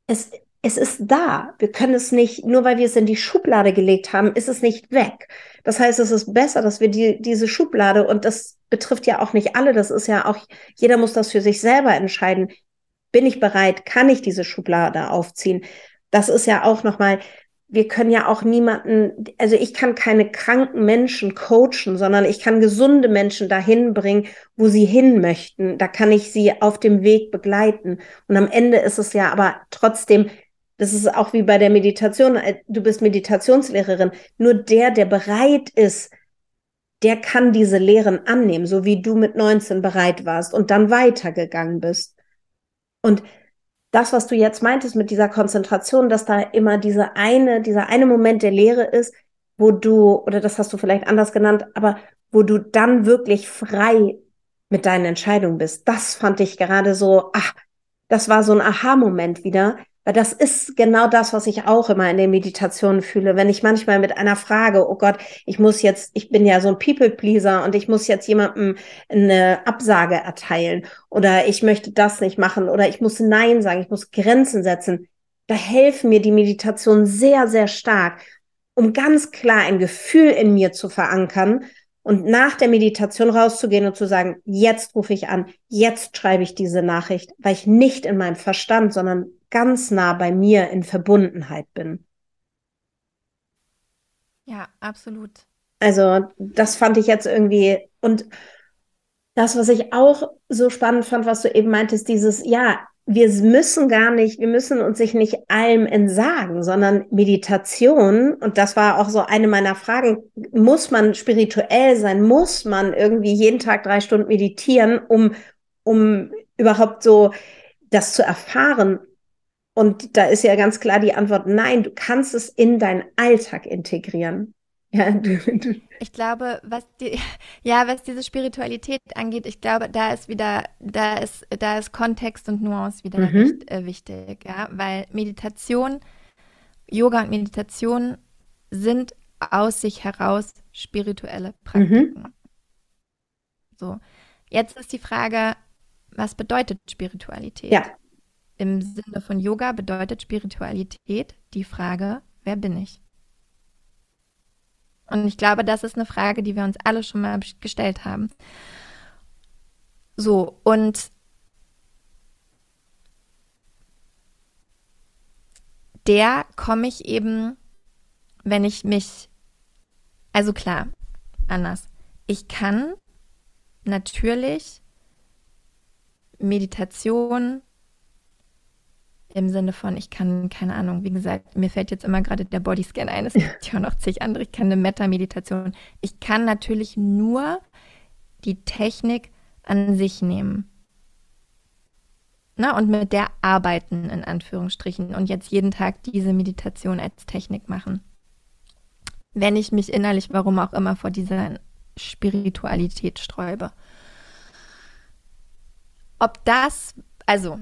S1: Es, es ist da. Wir können es nicht, nur weil wir es in die Schublade gelegt haben, ist es nicht weg. Das heißt, es ist besser, dass wir die, diese Schublade, und das betrifft ja auch nicht alle, das ist ja auch, jeder muss das für sich selber entscheiden. Bin ich bereit? Kann ich diese Schublade aufziehen? Das ist ja auch nochmal, wir können ja auch niemanden, also ich kann keine kranken Menschen coachen, sondern ich kann gesunde Menschen dahin bringen, wo sie hin möchten. Da kann ich sie auf dem Weg begleiten. Und am Ende ist es ja aber trotzdem, das ist auch wie bei der Meditation, äh, du bist Meditationslehrerin, nur der, der bereit ist, der kann diese Lehren annehmen, so wie du mit 19 bereit warst und dann weitergegangen bist. Und das, was du jetzt meintest mit dieser Konzentration, dass da immer diese eine, dieser eine Moment der Lehre ist, wo du, oder das hast du vielleicht anders genannt, aber wo du dann wirklich frei mit deinen Entscheidungen bist. Das fand ich gerade so, ach, das war so ein Aha-Moment wieder, weil das ist genau das, was ich auch immer in den Meditationen fühle. Wenn ich manchmal mit einer Frage, oh Gott, ich muss jetzt, ich bin ja so ein People-Pleaser und ich muss jetzt jemandem eine Absage erteilen oder ich möchte das nicht machen oder ich muss Nein sagen, ich muss Grenzen setzen. Da helfen mir die Meditationen sehr, sehr stark, um ganz klar ein Gefühl in mir zu verankern und nach der Meditation rauszugehen und zu sagen, jetzt rufe ich an, jetzt schreibe ich diese Nachricht, weil ich nicht in meinem Verstand, sondern ganz nah bei mir in Verbundenheit bin.
S2: Ja, absolut.
S1: Also das fand ich jetzt irgendwie und das, was ich auch so spannend fand, was du eben meintest, dieses, ja, wir müssen gar nicht, wir müssen uns sich nicht allem entsagen, sondern Meditation, und das war auch so eine meiner Fragen, muss man spirituell sein, muss man irgendwie jeden Tag drei Stunden meditieren, um, um überhaupt so das zu erfahren? Und da ist ja ganz klar die Antwort, nein, du kannst es in deinen Alltag integrieren. Ja, du,
S2: du. Ich glaube, was die, ja, was diese Spiritualität angeht, ich glaube, da ist wieder, da ist, da ist Kontext und Nuance wieder mhm. recht, äh, wichtig, ja, weil Meditation, Yoga und Meditation sind aus sich heraus spirituelle Praktiken. Mhm. So, jetzt ist die Frage, was bedeutet Spiritualität?
S1: Ja.
S2: Im Sinne von Yoga bedeutet Spiritualität die Frage, wer bin ich? Und ich glaube, das ist eine Frage, die wir uns alle schon mal gestellt haben. So, und der komme ich eben, wenn ich mich, also klar, anders. Ich kann natürlich Meditation im Sinne von, ich kann, keine Ahnung, wie gesagt, mir fällt jetzt immer gerade der Bodyscan ein, es gibt ja auch noch zig andere, ich kann eine Meta-Meditation. Ich kann natürlich nur die Technik an sich nehmen. Na, und mit der arbeiten, in Anführungsstrichen, und jetzt jeden Tag diese Meditation als Technik machen. Wenn ich mich innerlich, warum auch immer, vor dieser Spiritualität sträube. Ob das, also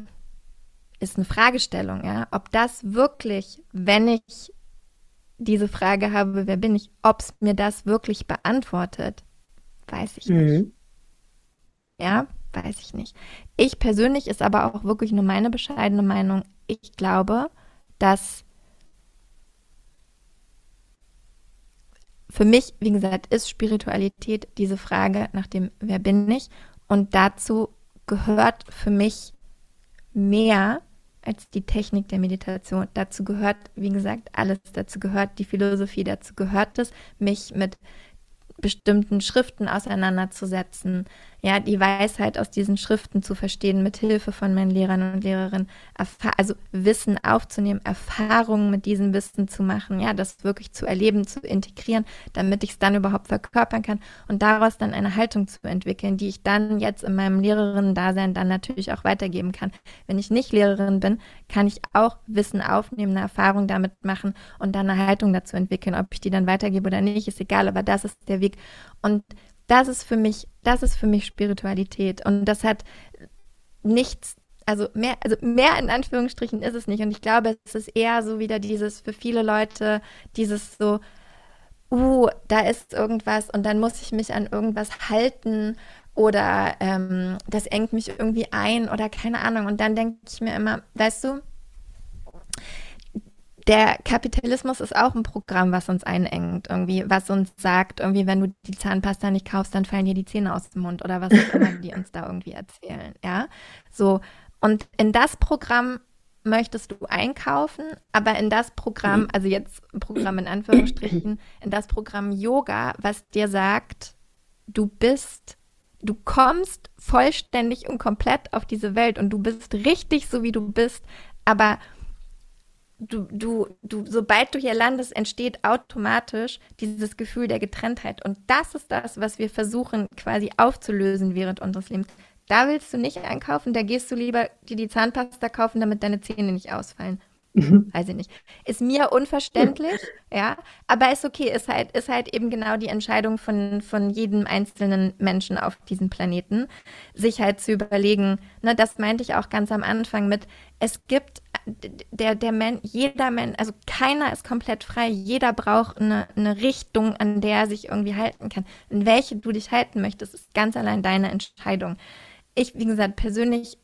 S2: ist eine Fragestellung, ja. Ob das wirklich, wenn ich diese Frage habe, wer bin ich, ob es mir das wirklich beantwortet, weiß ich mhm. nicht. Ja, weiß ich nicht. Ich persönlich ist aber auch wirklich nur meine bescheidene Meinung. Ich glaube, dass für mich, wie gesagt, ist Spiritualität diese Frage nach dem, wer bin ich? Und dazu gehört für mich mehr als die Technik der Meditation. Dazu gehört, wie gesagt, alles. Dazu gehört die Philosophie, dazu gehört es, mich mit bestimmten Schriften auseinanderzusetzen, ja, die Weisheit aus diesen Schriften zu verstehen, mit Hilfe von meinen Lehrern und Lehrerinnen, also Wissen aufzunehmen, Erfahrungen mit diesem Wissen zu machen, ja, das wirklich zu erleben, zu integrieren, damit ich es dann überhaupt verkörpern kann und daraus dann eine Haltung zu entwickeln, die ich dann jetzt in meinem Lehrerinnen-Dasein dann natürlich auch weitergeben kann. Wenn ich nicht Lehrerin bin, kann ich auch Wissen aufnehmen, eine Erfahrung damit machen und dann eine Haltung dazu entwickeln. Ob ich die dann weitergebe oder nicht, ist egal, aber das ist der Weg. Und das ist für mich, das ist für mich Spiritualität. Und das hat nichts, also mehr, also mehr in Anführungsstrichen ist es nicht. Und ich glaube, es ist eher so wieder dieses für viele Leute, dieses so, uh, da ist irgendwas und dann muss ich mich an irgendwas halten oder ähm, das engt mich irgendwie ein oder keine Ahnung. Und dann denke ich mir immer, weißt du, der Kapitalismus ist auch ein Programm, was uns einengt, irgendwie, was uns sagt, irgendwie, wenn du die Zahnpasta nicht kaufst, dann fallen dir die Zähne aus dem Mund oder was auch immer die uns da irgendwie erzählen, ja. So. Und in das Programm möchtest du einkaufen, aber in das Programm, also jetzt Programm in Anführungsstrichen, in das Programm Yoga, was dir sagt, du bist, du kommst vollständig und komplett auf diese Welt und du bist richtig so, wie du bist, aber du, du, du, sobald du hier landest, entsteht automatisch dieses Gefühl der Getrenntheit. Und das ist das, was wir versuchen quasi aufzulösen während unseres Lebens. Da willst du nicht einkaufen, da gehst du lieber dir die Zahnpasta kaufen, damit deine Zähne nicht ausfallen. Mhm. Weiß ich nicht. Ist mir unverständlich, ja, aber ist okay, ist halt, ist halt eben genau die Entscheidung von, von jedem einzelnen Menschen auf diesem Planeten, sich halt zu überlegen, ne, das meinte ich auch ganz am Anfang mit, es gibt der, der Mensch, jeder Mensch, also keiner ist komplett frei. Jeder braucht eine, eine Richtung, an der er sich irgendwie halten kann. In welche du dich halten möchtest, ist ganz allein deine Entscheidung. Ich, wie gesagt, persönlich,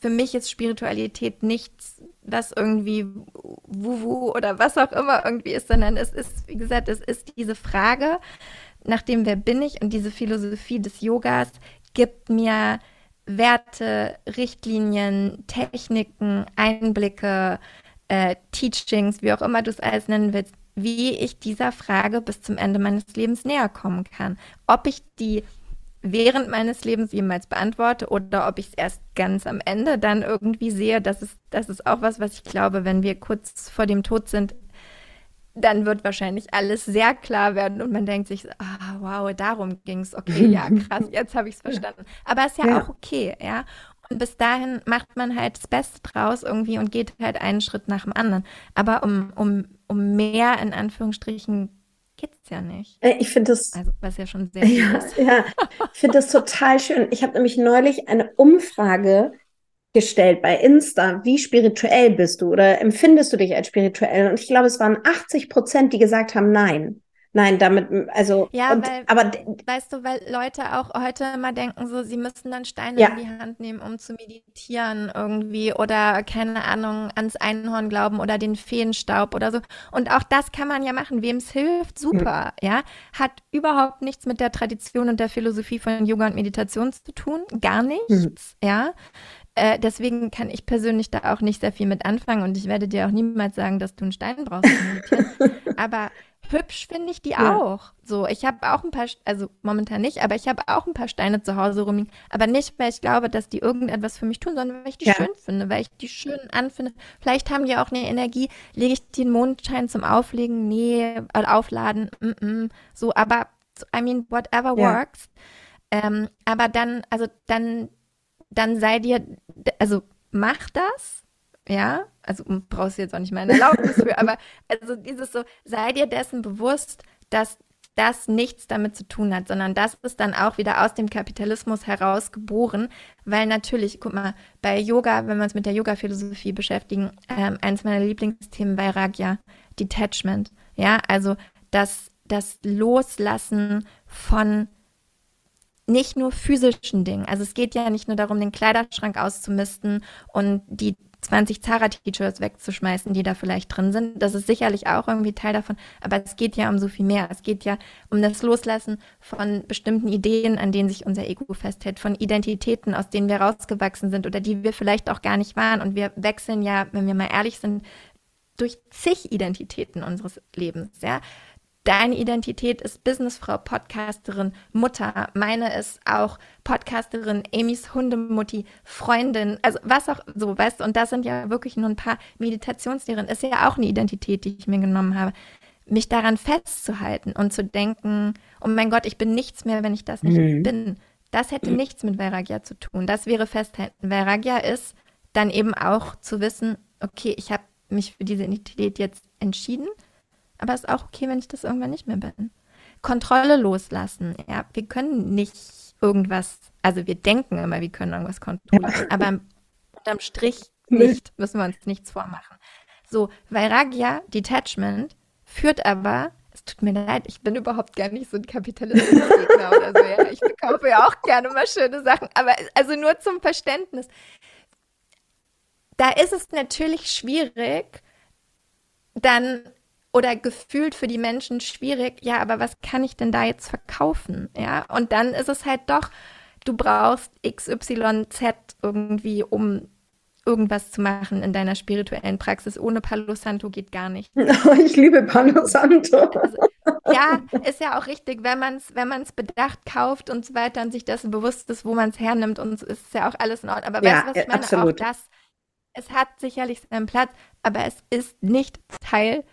S2: für, mich ist Spiritualität nichts, was irgendwie Wuhu oder was auch immer irgendwie ist, sondern es ist, wie gesagt, es ist diese Frage nach dem, wer bin ich und diese Philosophie des Yogas gibt mir Werte, Richtlinien, Techniken, Einblicke, äh, Teachings, wie auch immer du es alles nennen willst, wie ich dieser Frage bis zum Ende meines Lebens näher kommen kann. Ob ich die während meines Lebens jemals beantworte oder ob ich es erst ganz am Ende dann irgendwie sehe, das ist, das ist auch was, was ich glaube, wenn wir kurz vor dem Tod sind, dann wird wahrscheinlich alles sehr klar werden und man denkt sich, ah, wow, darum ging es. Okay, ja, krass, jetzt habe ich es verstanden. Aber ist ja, ja, auch okay, ja. Und bis dahin macht man halt das Beste draus irgendwie und geht halt einen Schritt nach dem anderen. Aber um, um, um mehr in Anführungsstrichen geht es ja nicht.
S1: Äh, ich finde das.
S2: Also, was ja schon sehr ja, ist.
S1: Ja, ich finde das total schön. Ich habe nämlich neulich eine Umfrage gestellt bei Insta, wie spirituell bist du oder empfindest du dich als spirituell? Und ich glaube, es waren 80 Prozent, die gesagt haben, nein. Nein, damit, also.
S2: Ja, und, weil, aber, weißt du, weil Leute auch heute immer denken, so, sie müssten dann Steine ja. in die Hand nehmen, um zu meditieren irgendwie oder, keine Ahnung, ans Einhorn glauben oder den Feenstaub oder so. Und auch das kann man ja machen, wem es hilft, super, mhm. ja. Hat überhaupt nichts mit der Tradition und der Philosophie von Yoga und Meditation zu tun, gar nichts, mhm. ja. Äh, deswegen kann ich persönlich da auch nicht sehr viel mit anfangen und ich werde dir auch niemals sagen, dass du einen Stein brauchst. aber hübsch finde ich die ja. auch. So, ich habe auch ein paar, also momentan nicht, aber ich habe auch ein paar Steine zu Hause rumliegen. Aber nicht, weil ich glaube, dass die irgendetwas für mich tun, sondern weil ich die ja. schön finde, weil ich die schön anfinde. Vielleicht haben die auch eine Energie. Lege ich den Mondschein zum Auflegen? Nee, äh, aufladen. Mm -mm. So, aber I mean, whatever ja. works. Ähm, aber dann, also dann dann sei dir, also mach das, ja, also brauchst du jetzt auch nicht meine Erlaubnis für, aber also dieses so, sei dir dessen bewusst, dass das nichts damit zu tun hat, sondern das ist dann auch wieder aus dem Kapitalismus heraus geboren, weil natürlich, guck mal, bei Yoga, wenn wir uns mit der Yoga-Philosophie beschäftigen, ähm, eines meiner Lieblingsthemen bei Ragya, Detachment, ja, also das, das Loslassen von nicht nur physischen Dingen. Also es geht ja nicht nur darum, den Kleiderschrank auszumisten und die 20 Zara-T-Shirts wegzuschmeißen, die da vielleicht drin sind. Das ist sicherlich auch irgendwie Teil davon, aber es geht ja um so viel mehr. Es geht ja um das Loslassen von bestimmten Ideen, an denen sich unser Ego festhält, von Identitäten, aus denen wir rausgewachsen sind oder die wir vielleicht auch gar nicht waren. Und wir wechseln ja, wenn wir mal ehrlich sind, durch zig Identitäten unseres Lebens, ja. Deine Identität ist Businessfrau, Podcasterin, Mutter. Meine ist auch Podcasterin, Amy's Hundemutti, Freundin, also was auch so, weißt du, und das sind ja wirklich nur ein paar Meditationslehrerinnen. Ist ja auch eine Identität, die ich mir genommen habe. Mich daran festzuhalten und zu denken, oh mein Gott, ich bin nichts mehr, wenn ich das nicht mhm. bin. Das hätte nichts mit Vairagya zu tun. Das wäre Festhalten. Vairagya ist dann eben auch zu wissen, okay, ich habe mich für diese Identität jetzt entschieden aber ist auch okay, wenn ich das irgendwann nicht mehr bin. Kontrolle loslassen. Ja, wir können nicht irgendwas, also wir denken immer, wir können irgendwas kontrollieren, aber unterm Strich nicht, müssen wir uns nichts vormachen. So, Vairagya, Detachment, führt aber, es tut mir leid, ich bin überhaupt gar nicht so ein Kapitalismusgegner oder so, ja. Ich kaufe ja auch gerne mal schöne Sachen, aber also nur zum Verständnis. da ist es natürlich schwierig, dann oder gefühlt für die Menschen schwierig, ja, aber was kann ich denn da jetzt verkaufen? Ja, und dann ist es halt doch, du brauchst XYZ irgendwie, um irgendwas zu machen in deiner spirituellen Praxis. Ohne Palo Santo geht gar nicht.
S1: ich liebe Palo Santo.
S2: Also, ja, ist ja auch richtig, wenn man es wenn man's bedacht kauft und so weiter und sich dessen bewusst ist, wo man es hernimmt und ist ja auch alles in Ordnung. Aber ja, weißt du, was ich meine? Absolut. Auch das, es hat sicherlich seinen Platz, aber es ist nicht Teil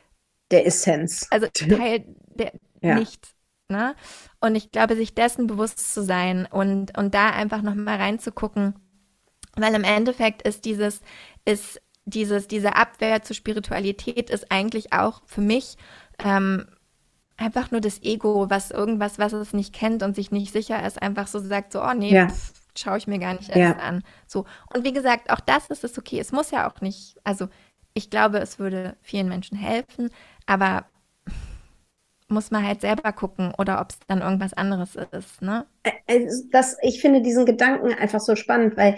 S1: der Essenz.
S2: Also Teil der ja. nicht. Ne? Und ich glaube, sich dessen bewusst zu sein und, und da einfach nochmal reinzugucken, weil im Endeffekt ist dieses, ist dieses, diese Abwehr zur Spiritualität ist eigentlich auch für mich ähm, einfach nur das Ego, was irgendwas, was es nicht kennt und sich nicht sicher ist, einfach so sagt, so, oh nee, ja. schaue ich mir gar nicht erst ja. an. So. Und wie gesagt, auch das ist es okay. Es muss ja auch nicht, also ich glaube, es würde vielen Menschen helfen, aber muss man halt selber gucken oder ob es dann irgendwas anderes ist, ne?
S1: Das, ich finde diesen Gedanken einfach so spannend, weil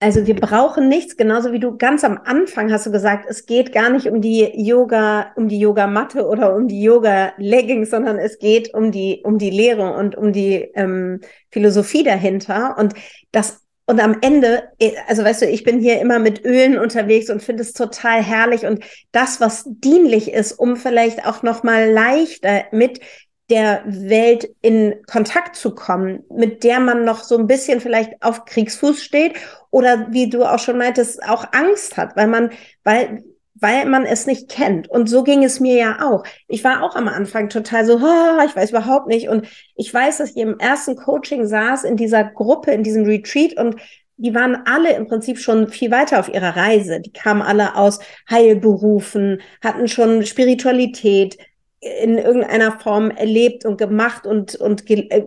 S1: also wir brauchen nichts, genauso wie du ganz am Anfang hast du gesagt, es geht gar nicht um die Yoga, um die Yogamatte oder um die Yoga-Leggings, sondern es geht um die, um die Lehre und um die ähm, Philosophie dahinter. Und das und am Ende, also weißt du, ich bin hier immer mit Ölen unterwegs und finde es total herrlich. Und das, was dienlich ist, um vielleicht auch noch mal leichter mit der Welt in Kontakt zu kommen, mit der man noch so ein bisschen vielleicht auf Kriegsfuß steht oder wie du auch schon meintest, auch Angst hat, weil man, weil, weil man es nicht kennt. Und so ging es mir ja auch. Ich war auch am Anfang total so, oh, ich weiß überhaupt nicht. Und ich weiß, dass ich im ersten Coaching saß in dieser Gruppe, in diesem Retreat und die waren alle im Prinzip schon viel weiter auf ihrer Reise. Die kamen alle aus Heilberufen, hatten schon Spiritualität, in irgendeiner Form erlebt und gemacht und, und ge äh,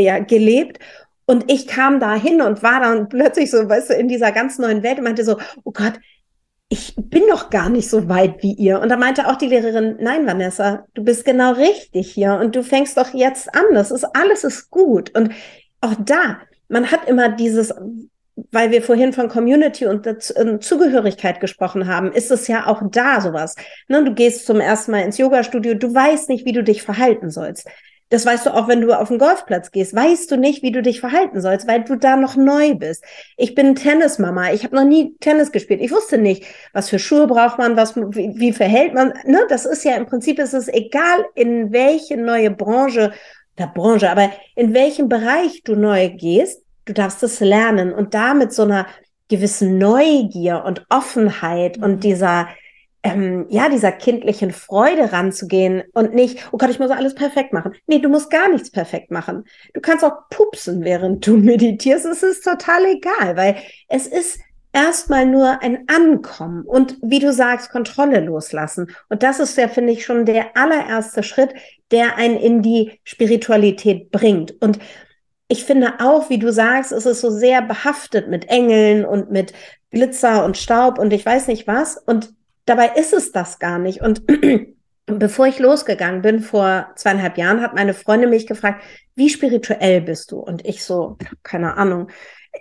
S1: ja, gelebt. Und ich kam da hin und war dann plötzlich so, weißt du, in dieser ganz neuen Welt und meinte so, oh Gott, ich bin noch gar nicht so weit wie ihr. Und da meinte auch die Lehrerin, nein, Vanessa, du bist genau richtig hier und du fängst doch jetzt an. Das ist alles ist gut. Und auch da, man hat immer dieses, weil wir vorhin von Community und ähm, Zugehörigkeit gesprochen haben, ist es ja auch da sowas. Ne, du gehst zum ersten Mal ins Yoga-Studio, du weißt nicht, wie du dich verhalten sollst. Das weißt du auch, wenn du auf den Golfplatz gehst, weißt du nicht, wie du dich verhalten sollst, weil du da noch neu bist. Ich bin Tennismama, ich habe noch nie Tennis gespielt. Ich wusste nicht, was für Schuhe braucht man, was wie, wie verhält man. Ne, das ist ja im Prinzip ist es egal, in welche neue Branche, der Branche, aber in welchem Bereich du neu gehst, du darfst es lernen und da mit so einer gewissen Neugier und Offenheit mhm. und dieser ähm, ja, dieser kindlichen Freude ranzugehen und nicht, oh Gott, ich muss alles perfekt machen. Nee, du musst gar nichts perfekt machen. Du kannst auch pupsen, während du meditierst. Es ist total egal, weil es ist erstmal nur ein Ankommen und wie du sagst, Kontrolle loslassen. Und das ist ja, finde ich, schon der allererste Schritt, der einen in die Spiritualität bringt. Und ich finde auch, wie du sagst, es ist so sehr behaftet mit Engeln und mit Glitzer und Staub und ich weiß nicht was. Und dabei ist es das gar nicht. Und bevor ich losgegangen bin, vor zweieinhalb Jahren, hat meine Freundin mich gefragt, wie spirituell bist du? Und ich so, keine Ahnung.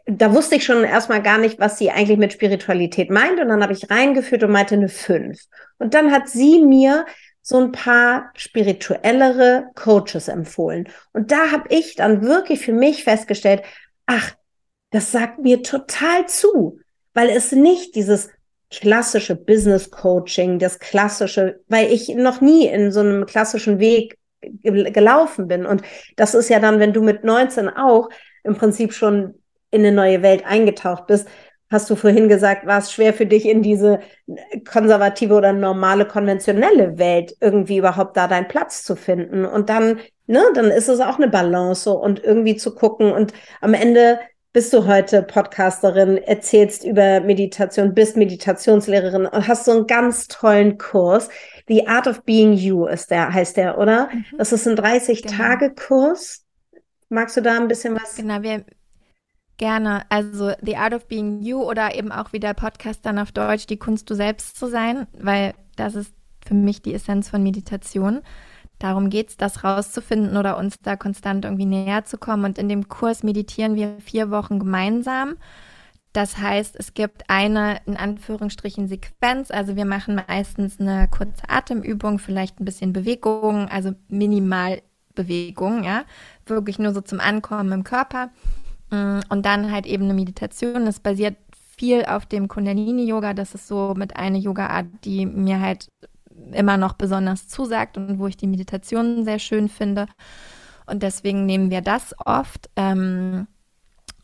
S1: Da wusste ich schon erstmal gar nicht, was sie eigentlich mit Spiritualität meint. Und dann habe ich reingeführt und meinte eine fünf. Und dann hat sie mir so ein paar spirituellere Coaches empfohlen. Und da habe ich dann wirklich für mich festgestellt, ach, das sagt mir total zu, weil es nicht dieses klassische Business Coaching, das klassische, weil ich noch nie in so einem klassischen Weg gelaufen bin. Und das ist ja dann, wenn du mit 19 auch im Prinzip schon in eine neue Welt eingetaucht bist, hast du vorhin gesagt, war es schwer für dich in diese konservative oder normale, konventionelle Welt irgendwie überhaupt da deinen Platz zu finden. Und dann, ne, dann ist es auch eine Balance und irgendwie zu gucken. Und am Ende bist du heute Podcasterin, erzählst über Meditation, bist Meditationslehrerin und hast so einen ganz tollen Kurs. The Art of Being You ist der, heißt der, oder? Mhm. Das ist ein 30-Tage-Kurs. Genau. Magst du da ein bisschen was?
S2: Genau, wir, Gerne. Also The Art of Being You oder eben auch wie der Podcast dann auf Deutsch, die Kunst du selbst zu sein, weil das ist für mich die Essenz von Meditation. Darum geht es, das rauszufinden oder uns da konstant irgendwie näher zu kommen. Und in dem Kurs meditieren wir vier Wochen gemeinsam. Das heißt, es gibt eine in Anführungsstrichen Sequenz. Also wir machen meistens eine kurze Atemübung, vielleicht ein bisschen Bewegung, also minimal Bewegung, ja, wirklich nur so zum Ankommen im Körper. Mm, und dann halt eben eine Meditation. Das basiert viel auf dem Kundalini-Yoga. Das ist so mit einer Yoga-Art, die mir halt immer noch besonders zusagt und wo ich die Meditation sehr schön finde. Und deswegen nehmen wir das oft. Ähm,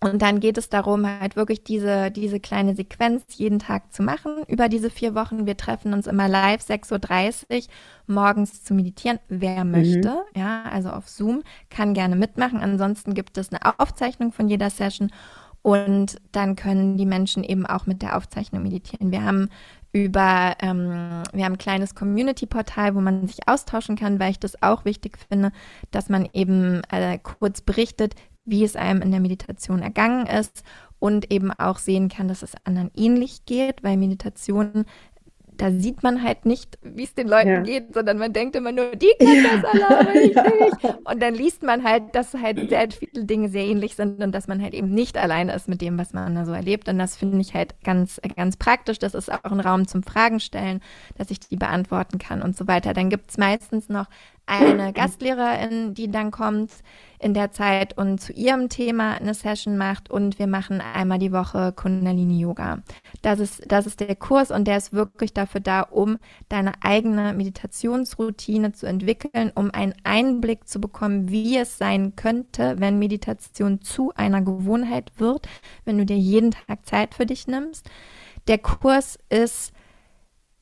S2: und dann geht es darum, halt wirklich diese, diese kleine Sequenz jeden Tag zu machen über diese vier Wochen. Wir treffen uns immer live 6.30 Uhr morgens zu meditieren. Wer mhm. möchte, ja, also auf Zoom, kann gerne mitmachen. Ansonsten gibt es eine Aufzeichnung von jeder Session. Und dann können die Menschen eben auch mit der Aufzeichnung meditieren. Wir haben über, ähm, wir haben ein kleines Community-Portal, wo man sich austauschen kann, weil ich das auch wichtig finde, dass man eben äh, kurz berichtet, wie es einem in der Meditation ergangen ist und eben auch sehen kann, dass es anderen ähnlich geht, weil Meditation da sieht man halt nicht, wie es den Leuten ja. geht, sondern man denkt immer nur, die können ja. das alle, aber ich nicht. Und dann liest man halt, dass halt sehr viele Dinge sehr ähnlich sind und dass man halt eben nicht alleine ist mit dem, was man da so erlebt. Und das finde ich halt ganz, ganz praktisch. Das ist auch ein Raum zum Fragen stellen, dass ich die beantworten kann und so weiter. Dann gibt es meistens noch eine Gastlehrerin, die dann kommt in der Zeit und zu ihrem Thema eine Session macht und wir machen einmal die Woche Kundalini Yoga. Das ist, das ist der Kurs und der ist wirklich dafür da, um deine eigene Meditationsroutine zu entwickeln, um einen Einblick zu bekommen, wie es sein könnte, wenn Meditation zu einer Gewohnheit wird, wenn du dir jeden Tag Zeit für dich nimmst. Der Kurs ist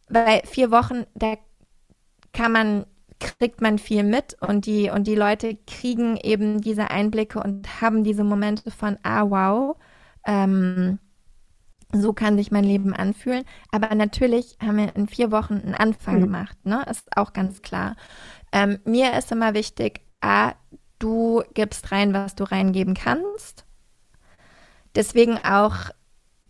S2: bei vier Wochen, da kann man kriegt man viel mit und die, und die Leute kriegen eben diese Einblicke und haben diese Momente von, ah, wow, ähm, so kann sich mein Leben anfühlen. Aber natürlich haben wir in vier Wochen einen Anfang mhm. gemacht, ne? Ist auch ganz klar. Ähm, mir ist immer wichtig, ah, du gibst rein, was du reingeben kannst. Deswegen auch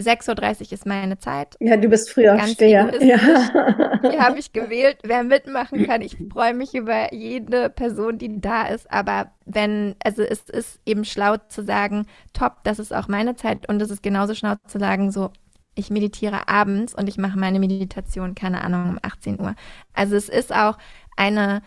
S2: 6.30 Uhr ist meine Zeit.
S3: Ja, du bist früher Aufsteher. Ja.
S2: Die habe ich gewählt. Wer mitmachen kann, ich freue mich über jede Person, die da ist. Aber wenn, also es ist eben schlau zu sagen, top, das ist auch meine Zeit. Und es ist genauso schlau zu sagen, so, ich meditiere abends und ich mache meine Meditation, keine Ahnung, um 18 Uhr. Also es ist auch eine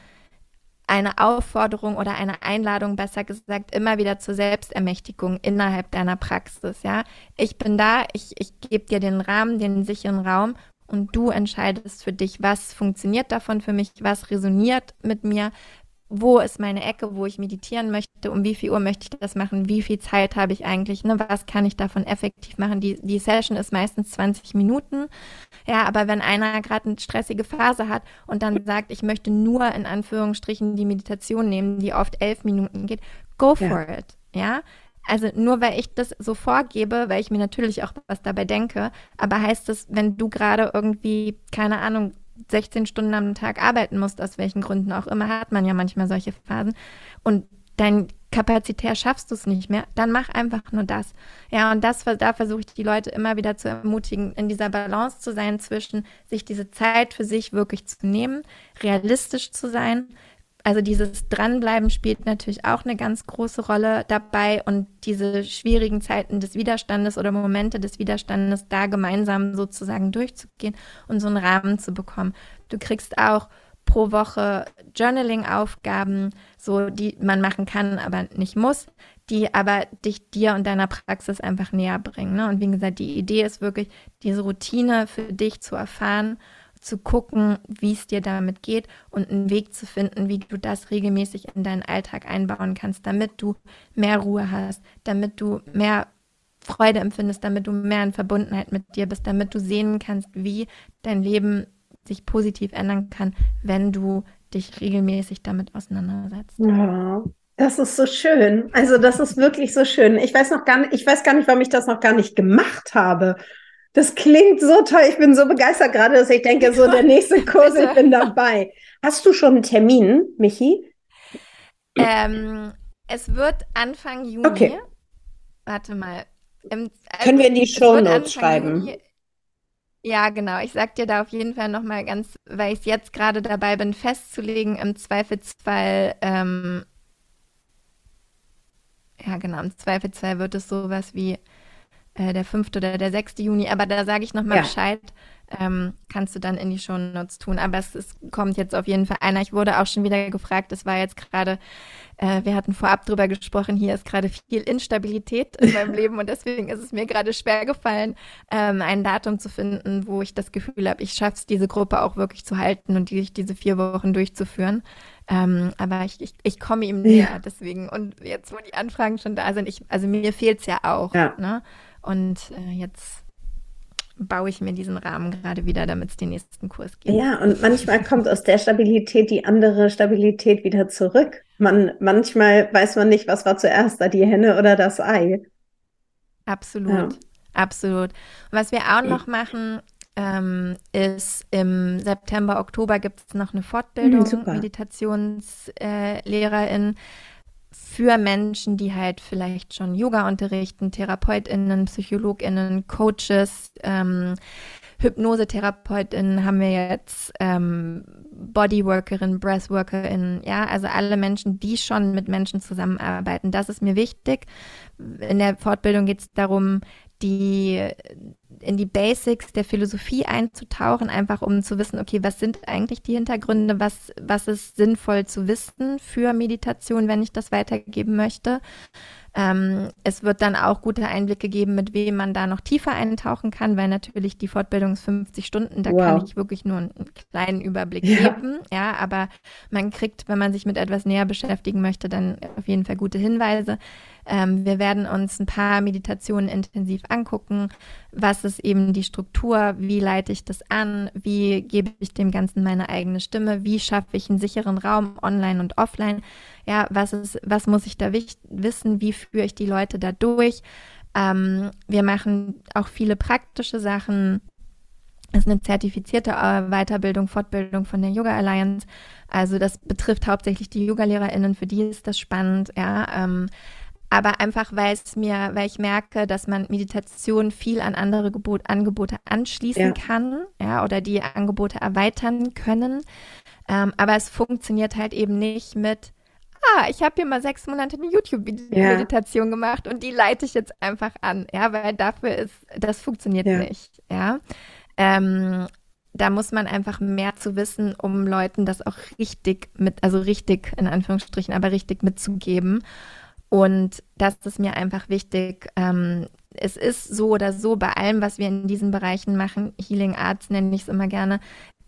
S2: eine Aufforderung oder eine Einladung, besser gesagt, immer wieder zur Selbstermächtigung innerhalb deiner Praxis. Ja, ich bin da, ich, ich gebe dir den Rahmen, den sicheren Raum und du entscheidest für dich, was funktioniert davon für mich, was resoniert mit mir, wo ist meine Ecke, wo ich meditieren möchte, um wie viel Uhr möchte ich das machen, wie viel Zeit habe ich eigentlich, ne, was kann ich davon effektiv machen. Die, die Session ist meistens 20 Minuten. Ja, aber wenn einer gerade eine stressige Phase hat und dann sagt, ich möchte nur in Anführungsstrichen die Meditation nehmen, die oft elf Minuten geht, go for ja. it. Ja, also nur weil ich das so vorgebe, weil ich mir natürlich auch was dabei denke, aber heißt es, wenn du gerade irgendwie, keine Ahnung, 16 Stunden am Tag arbeiten musst, aus welchen Gründen auch immer, hat man ja manchmal solche Phasen. Und dein kapazitär schaffst du es nicht mehr, dann mach einfach nur das. Ja, und das, da versuche ich die Leute immer wieder zu ermutigen, in dieser Balance zu sein zwischen sich diese Zeit für sich wirklich zu nehmen, realistisch zu sein, also dieses Dranbleiben spielt natürlich auch eine ganz große Rolle dabei und diese schwierigen Zeiten des Widerstandes oder Momente des Widerstandes da gemeinsam sozusagen durchzugehen und so einen Rahmen zu bekommen. Du kriegst auch pro Woche Journaling-Aufgaben, so die man machen kann, aber nicht muss, die aber dich dir und deiner Praxis einfach näher bringen. Ne? Und wie gesagt, die Idee ist wirklich, diese Routine für dich zu erfahren zu gucken, wie es dir damit geht und einen Weg zu finden, wie du das regelmäßig in deinen Alltag einbauen kannst, damit du mehr Ruhe hast, damit du mehr Freude empfindest, damit du mehr in Verbundenheit mit dir bist, damit du sehen kannst, wie dein Leben sich positiv ändern kann, wenn du dich regelmäßig damit auseinandersetzt.
S3: Ja, das ist so schön. Also das ist wirklich so schön. Ich weiß noch gar nicht, ich weiß gar nicht, warum ich das noch gar nicht gemacht habe. Das klingt so toll. Ich bin so begeistert gerade, dass ich denke, so der nächste Kurs, ich bin dabei. Hast du schon einen Termin, Michi?
S2: Ähm, es wird Anfang Juni. Okay. Warte mal.
S3: Im, also Können wir in die Show Notes schreiben? Juni,
S2: ja, genau. Ich sag dir da auf jeden Fall nochmal ganz, weil ich jetzt gerade dabei bin, festzulegen, im Zweifelsfall, ähm, ja genau, im Zweifelsfall wird es sowas wie äh, der 5. oder der 6. Juni, aber da sage ich nochmal ja. Bescheid. Ähm, kannst du dann in die Shownotes tun. Aber es, es, kommt jetzt auf jeden Fall einer. Ich wurde auch schon wieder gefragt, es war jetzt gerade, äh, wir hatten vorab drüber gesprochen, hier ist gerade viel Instabilität in meinem Leben und deswegen ist es mir gerade schwer gefallen, ähm, ein Datum zu finden, wo ich das Gefühl habe, ich schaffe es, diese Gruppe auch wirklich zu halten und die, diese vier Wochen durchzuführen. Ähm, aber ich, ich, ich komme ihm näher, ja. deswegen. Und jetzt, wo die Anfragen schon da sind, ich, also mir fehlt es ja auch. Ja. Ne? Und äh, jetzt baue ich mir diesen Rahmen gerade wieder, damit es den nächsten Kurs gibt.
S1: Ja, und manchmal kommt aus der Stabilität die andere Stabilität wieder zurück. Man, manchmal weiß man nicht, was war zuerst da, die Henne oder das Ei.
S2: Absolut, ja. absolut. Und was wir auch noch machen, ähm, ist im September, Oktober gibt es noch eine Fortbildung, mhm, Meditationslehrerin. Äh, für Menschen, die halt vielleicht schon Yoga unterrichten, TherapeutInnen, PsychologInnen, Coaches, ähm, HypnosetherapeutInnen haben wir jetzt, ähm, Bodyworkerin, BreathworkerInnen, ja, also alle Menschen, die schon mit Menschen zusammenarbeiten. Das ist mir wichtig. In der Fortbildung geht es darum, die in die Basics der Philosophie einzutauchen, einfach um zu wissen, okay, was sind eigentlich die Hintergründe, was, was ist sinnvoll zu wissen für Meditation, wenn ich das weitergeben möchte. Ähm, es wird dann auch gute Einblicke geben, mit wem man da noch tiefer eintauchen kann, weil natürlich die Fortbildung ist 50 Stunden, da wow. kann ich wirklich nur einen kleinen Überblick ja. geben. Ja, aber man kriegt, wenn man sich mit etwas näher beschäftigen möchte, dann auf jeden Fall gute Hinweise. Ähm, wir werden uns ein paar Meditationen intensiv angucken. Was ist eben die Struktur? Wie leite ich das an? Wie gebe ich dem Ganzen meine eigene Stimme? Wie schaffe ich einen sicheren Raum online und offline? Ja, was ist, was muss ich da wissen? Wie führe ich die Leute da durch? Ähm, wir machen auch viele praktische Sachen. Das ist eine zertifizierte äh, Weiterbildung, Fortbildung von der Yoga Alliance. Also das betrifft hauptsächlich die Yoga-LehrerInnen, für die ist das spannend, ja. Ähm, aber einfach, weil es mir, weil ich merke, dass man Meditation viel an andere Gebot, Angebote anschließen ja. kann, ja, oder die Angebote erweitern können. Ähm, aber es funktioniert halt eben nicht mit, ah, ich habe hier mal sechs Monate eine YouTube-Meditation ja. gemacht und die leite ich jetzt einfach an, ja, weil dafür ist, das funktioniert ja. nicht, ja. Ähm, da muss man einfach mehr zu wissen, um Leuten das auch richtig mit, also richtig in Anführungsstrichen, aber richtig mitzugeben. Und das ist mir einfach wichtig. Ähm, es ist so oder so bei allem, was wir in diesen Bereichen machen, Healing Arts nenne ich es immer gerne,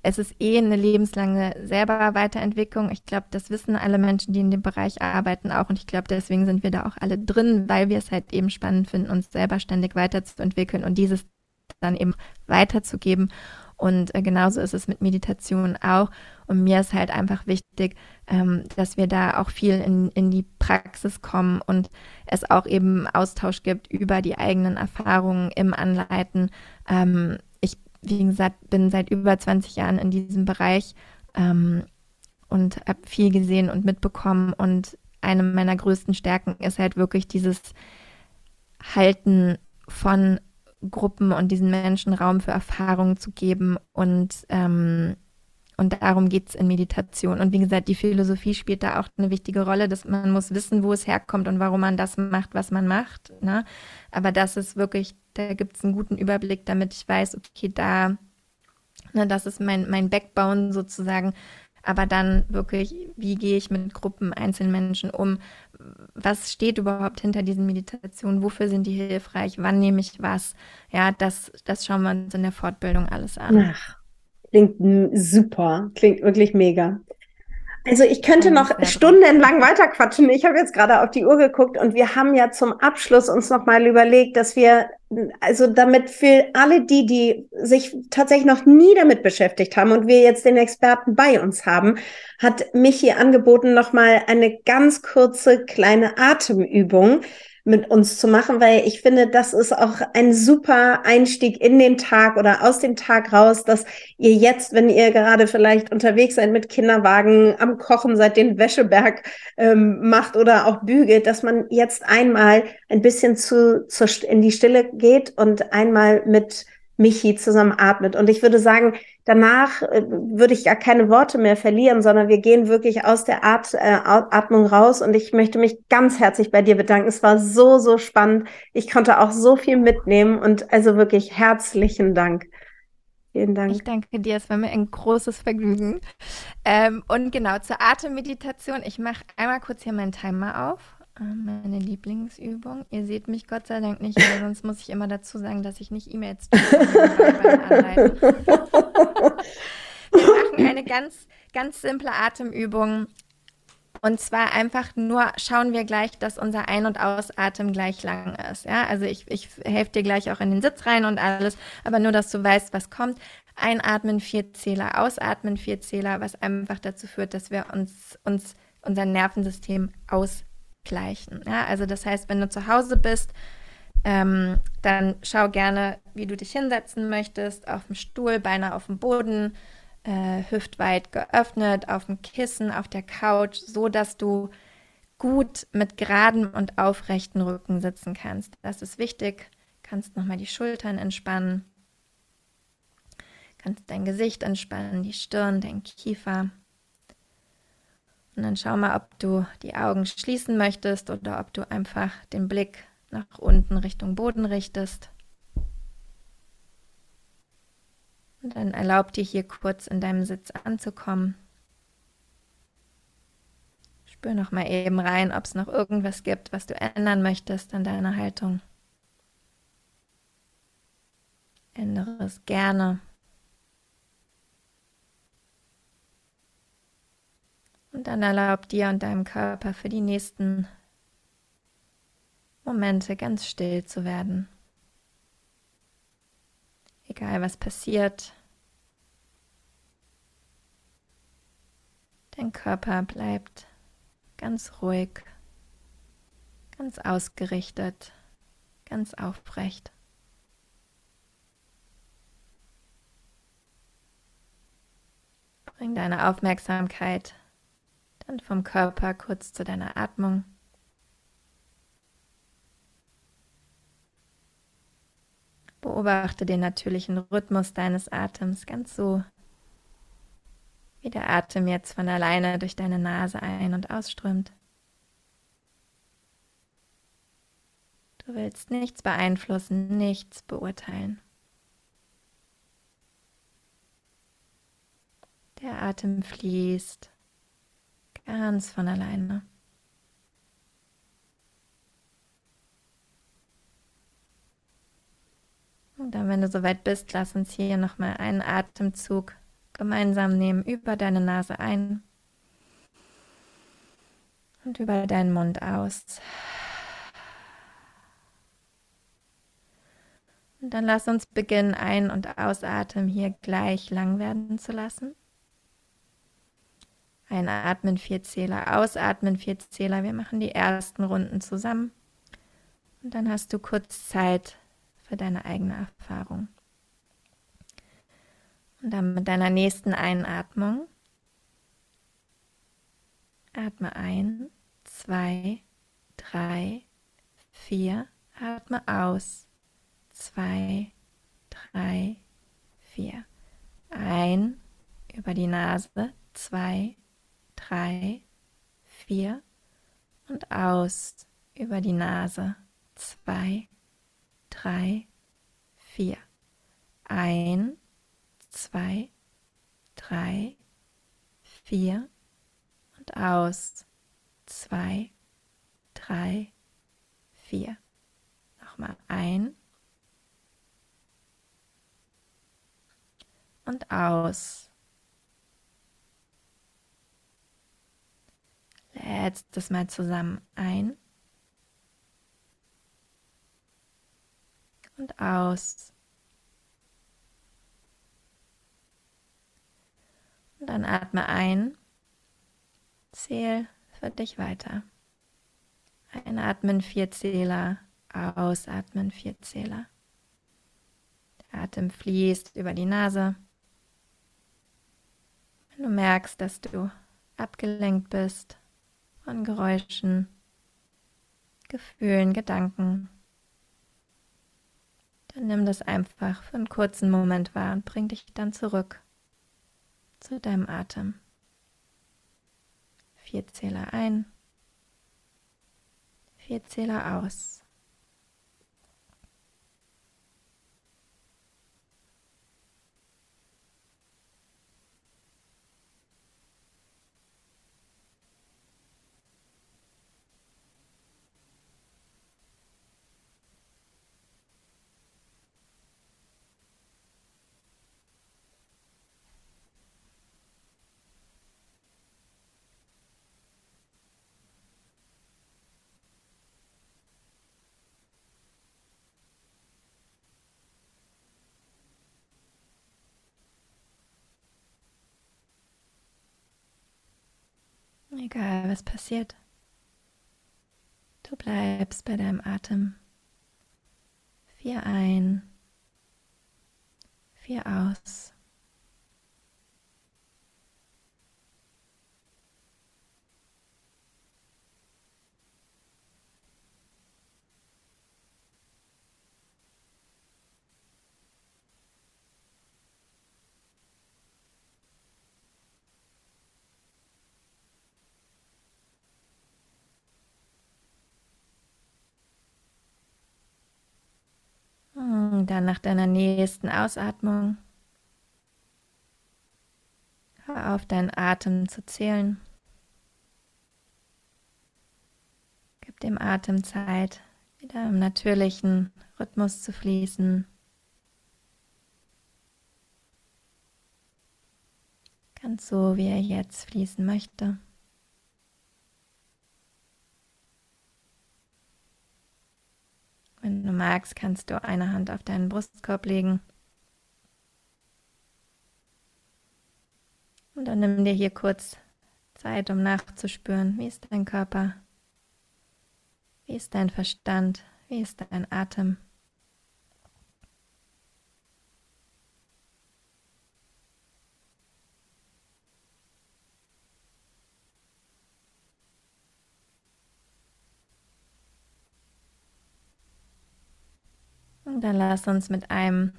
S2: es ist eh eine lebenslange selber Weiterentwicklung. Ich glaube, das wissen alle Menschen, die in dem Bereich arbeiten auch. Und ich glaube, deswegen sind wir da auch alle drin, weil wir es halt eben spannend finden, uns selber ständig weiterzuentwickeln und dieses dann eben weiterzugeben. Und äh, genauso ist es mit Meditation auch. Und mir ist halt einfach wichtig, ähm, dass wir da auch viel in, in die Praxis kommen und es auch eben Austausch gibt über die eigenen Erfahrungen im Anleiten. Ähm, ich, wie gesagt, bin seit über 20 Jahren in diesem Bereich ähm, und habe viel gesehen und mitbekommen. Und eine meiner größten Stärken ist halt wirklich dieses Halten von Gruppen und diesen Menschen Raum für Erfahrungen zu geben. Und, ähm, und darum geht es in Meditation. Und wie gesagt, die Philosophie spielt da auch eine wichtige Rolle, dass man muss wissen, wo es herkommt und warum man das macht, was man macht. Ne? Aber das ist wirklich, da gibt es einen guten Überblick, damit ich weiß, okay, da, ne, das ist mein, mein Backbone sozusagen, aber dann wirklich, wie gehe ich mit Gruppen, Einzelmenschen um? Was steht überhaupt hinter diesen Meditationen? Wofür sind die hilfreich? Wann nehme ich was? Ja, das, das schauen wir uns in der Fortbildung alles an. Ach,
S1: klingt super, klingt wirklich mega. Also ich könnte noch stundenlang weiterquatschen. Ich habe jetzt gerade auf die Uhr geguckt und wir haben ja zum Abschluss uns noch mal überlegt, dass wir also damit für alle die, die sich tatsächlich noch nie damit beschäftigt haben und wir jetzt den Experten bei uns haben, hat Michi angeboten noch mal eine ganz kurze kleine Atemübung, mit uns zu machen, weil ich finde, das ist auch ein super Einstieg in den Tag oder aus dem Tag raus, dass ihr jetzt, wenn ihr gerade vielleicht unterwegs seid mit Kinderwagen, am Kochen seid, den Wäscheberg ähm, macht oder auch bügelt, dass man jetzt einmal ein bisschen zu, zu in die Stille geht und einmal mit
S3: Michi zusammen atmet. Und ich würde sagen, danach äh, würde ich gar keine Worte mehr verlieren, sondern wir gehen wirklich aus der At äh, Atmung raus. Und ich möchte mich ganz herzlich bei dir bedanken. Es war so, so spannend. Ich konnte auch so viel mitnehmen und also wirklich herzlichen Dank.
S2: Vielen Dank. Ich danke dir, es war mir ein großes Vergnügen. Ähm, und genau zur Atemmeditation. Ich mache einmal kurz hier meinen Timer auf. Ähm, meine Lieblingsübung. Ihr seht mich Gott sei Dank nicht, weil sonst muss ich immer dazu sagen, dass ich nicht E-Mails Wir machen eine ganz, ganz simple Atemübung. Und zwar einfach nur schauen wir gleich, dass unser Ein- und Ausatmen gleich lang ist. Ja, also ich, ich helfe dir gleich auch in den Sitz rein und alles, aber nur, dass du weißt, was kommt. Einatmen, vier Zähler, ausatmen, vier Zähler, was einfach dazu führt, dass wir uns, uns unser Nervensystem aus gleichen. Ja? Also das heißt, wenn du zu Hause bist, ähm, dann schau gerne, wie du dich hinsetzen möchtest, auf dem Stuhl, Beine auf dem Boden, äh, hüftweit geöffnet, auf dem Kissen, auf der Couch, so dass du gut mit geradem und aufrechten Rücken sitzen kannst. Das ist wichtig. Kannst nochmal die Schultern entspannen. Kannst dein Gesicht entspannen, die Stirn, dein Kiefer. Und dann schau mal, ob du die Augen schließen möchtest oder ob du einfach den Blick nach unten Richtung Boden richtest. Und dann erlaub dir hier kurz in deinem Sitz anzukommen. Spür noch mal eben rein, ob es noch irgendwas gibt, was du ändern möchtest an deiner Haltung. Ändere es gerne. Und dann erlaub dir und deinem Körper für die nächsten Momente ganz still zu werden. Egal was passiert, dein Körper bleibt ganz ruhig, ganz ausgerichtet, ganz aufrecht. Bring deine Aufmerksamkeit und vom Körper kurz zu deiner Atmung. Beobachte den natürlichen Rhythmus deines Atems ganz so, wie der Atem jetzt von alleine durch deine Nase ein- und ausströmt. Du willst nichts beeinflussen, nichts beurteilen. Der Atem fließt Ganz von alleine. Und dann, wenn du soweit bist, lass uns hier nochmal einen Atemzug gemeinsam nehmen über deine Nase ein und über deinen Mund aus. Und dann lass uns beginnen, Ein- und Ausatmen hier gleich lang werden zu lassen. Einatmen, vier Zähler, ausatmen, vier Zähler. Wir machen die ersten Runden zusammen. Und dann hast du kurz Zeit für deine eigene Erfahrung. Und dann mit deiner nächsten Einatmung atme ein, zwei, drei, vier. Atme aus, zwei, drei, vier. Ein über die Nase, zwei, drei, vier und aus über die Nase. Zwei, drei, vier. Ein, zwei, drei, vier und aus. Zwei, drei, vier. Nochmal ein und aus. Letztes Mal zusammen ein und aus. Und dann atme ein, zähl für dich weiter. Einatmen vier Zähler, ausatmen vier Zähler. Der Atem fließt über die Nase. Wenn du merkst, dass du abgelenkt bist, von Geräuschen, Gefühlen, Gedanken, nimm das einfach für einen kurzen Moment wahr und bring dich dann zurück zu deinem Atem. Vier Zähler ein, vier Zähler aus. Egal, was passiert. Du bleibst bei deinem Atem. Vier ein, vier aus. Dann nach deiner nächsten Ausatmung hör auf, deinen Atem zu zählen. Gib dem Atem Zeit, wieder im natürlichen Rhythmus zu fließen. Ganz so, wie er jetzt fließen möchte. Wenn du magst, kannst du eine Hand auf deinen Brustkorb legen. Und dann nimm dir hier kurz Zeit, um nachzuspüren, wie ist dein Körper, wie ist dein Verstand, wie ist dein Atem. Dann lass uns mit einem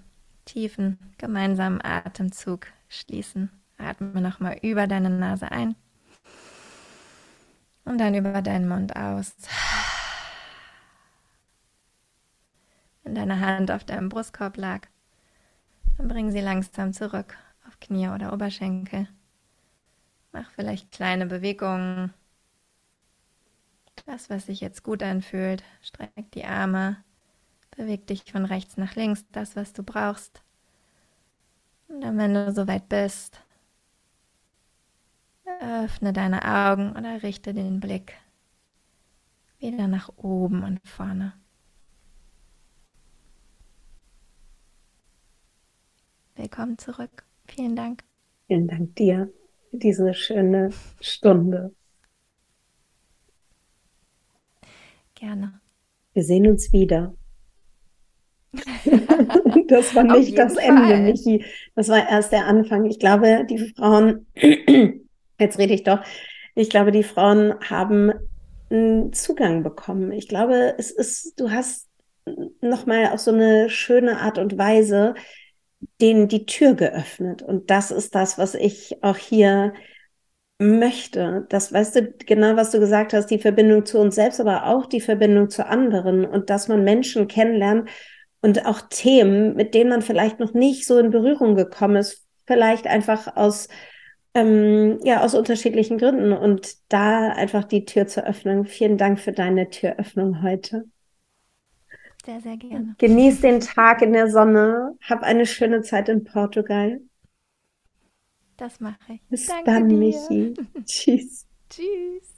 S2: tiefen gemeinsamen Atemzug schließen. Atme nochmal über deine Nase ein und dann über deinen Mund aus. Wenn deine Hand auf deinem Brustkorb lag, dann bring sie langsam zurück auf Knie oder Oberschenkel. Mach vielleicht kleine Bewegungen. Das, was sich jetzt gut anfühlt. Streck die Arme, Beweg dich von rechts nach links, das, was du brauchst. Und dann, wenn du soweit bist, öffne deine Augen oder richte den Blick wieder nach oben und vorne. Willkommen zurück. Vielen Dank.
S1: Vielen Dank dir für diese schöne Stunde.
S2: Gerne.
S1: Wir sehen uns wieder. das war nicht das Fall. Ende, Michi. Das war erst der Anfang. Ich glaube, die Frauen, jetzt rede ich doch, ich glaube, die Frauen haben einen Zugang bekommen. Ich glaube, es ist, du hast nochmal auf so eine schöne Art und Weise denen die Tür geöffnet. Und das ist das, was ich auch hier möchte. Das weißt du genau, was du gesagt hast, die Verbindung zu uns selbst, aber auch die Verbindung zu anderen und dass man Menschen kennenlernt und auch Themen, mit denen man vielleicht noch nicht so in Berührung gekommen ist, vielleicht einfach aus ähm, ja aus unterschiedlichen Gründen und da einfach die Tür zu öffnen. Vielen Dank für deine Türöffnung heute.
S2: Sehr, sehr gerne.
S1: Genieß den Tag in der Sonne. Hab eine schöne Zeit in Portugal.
S2: Das mache ich.
S1: Bis Danke dann, dir. Michi. Tschüss.
S2: Tschüss.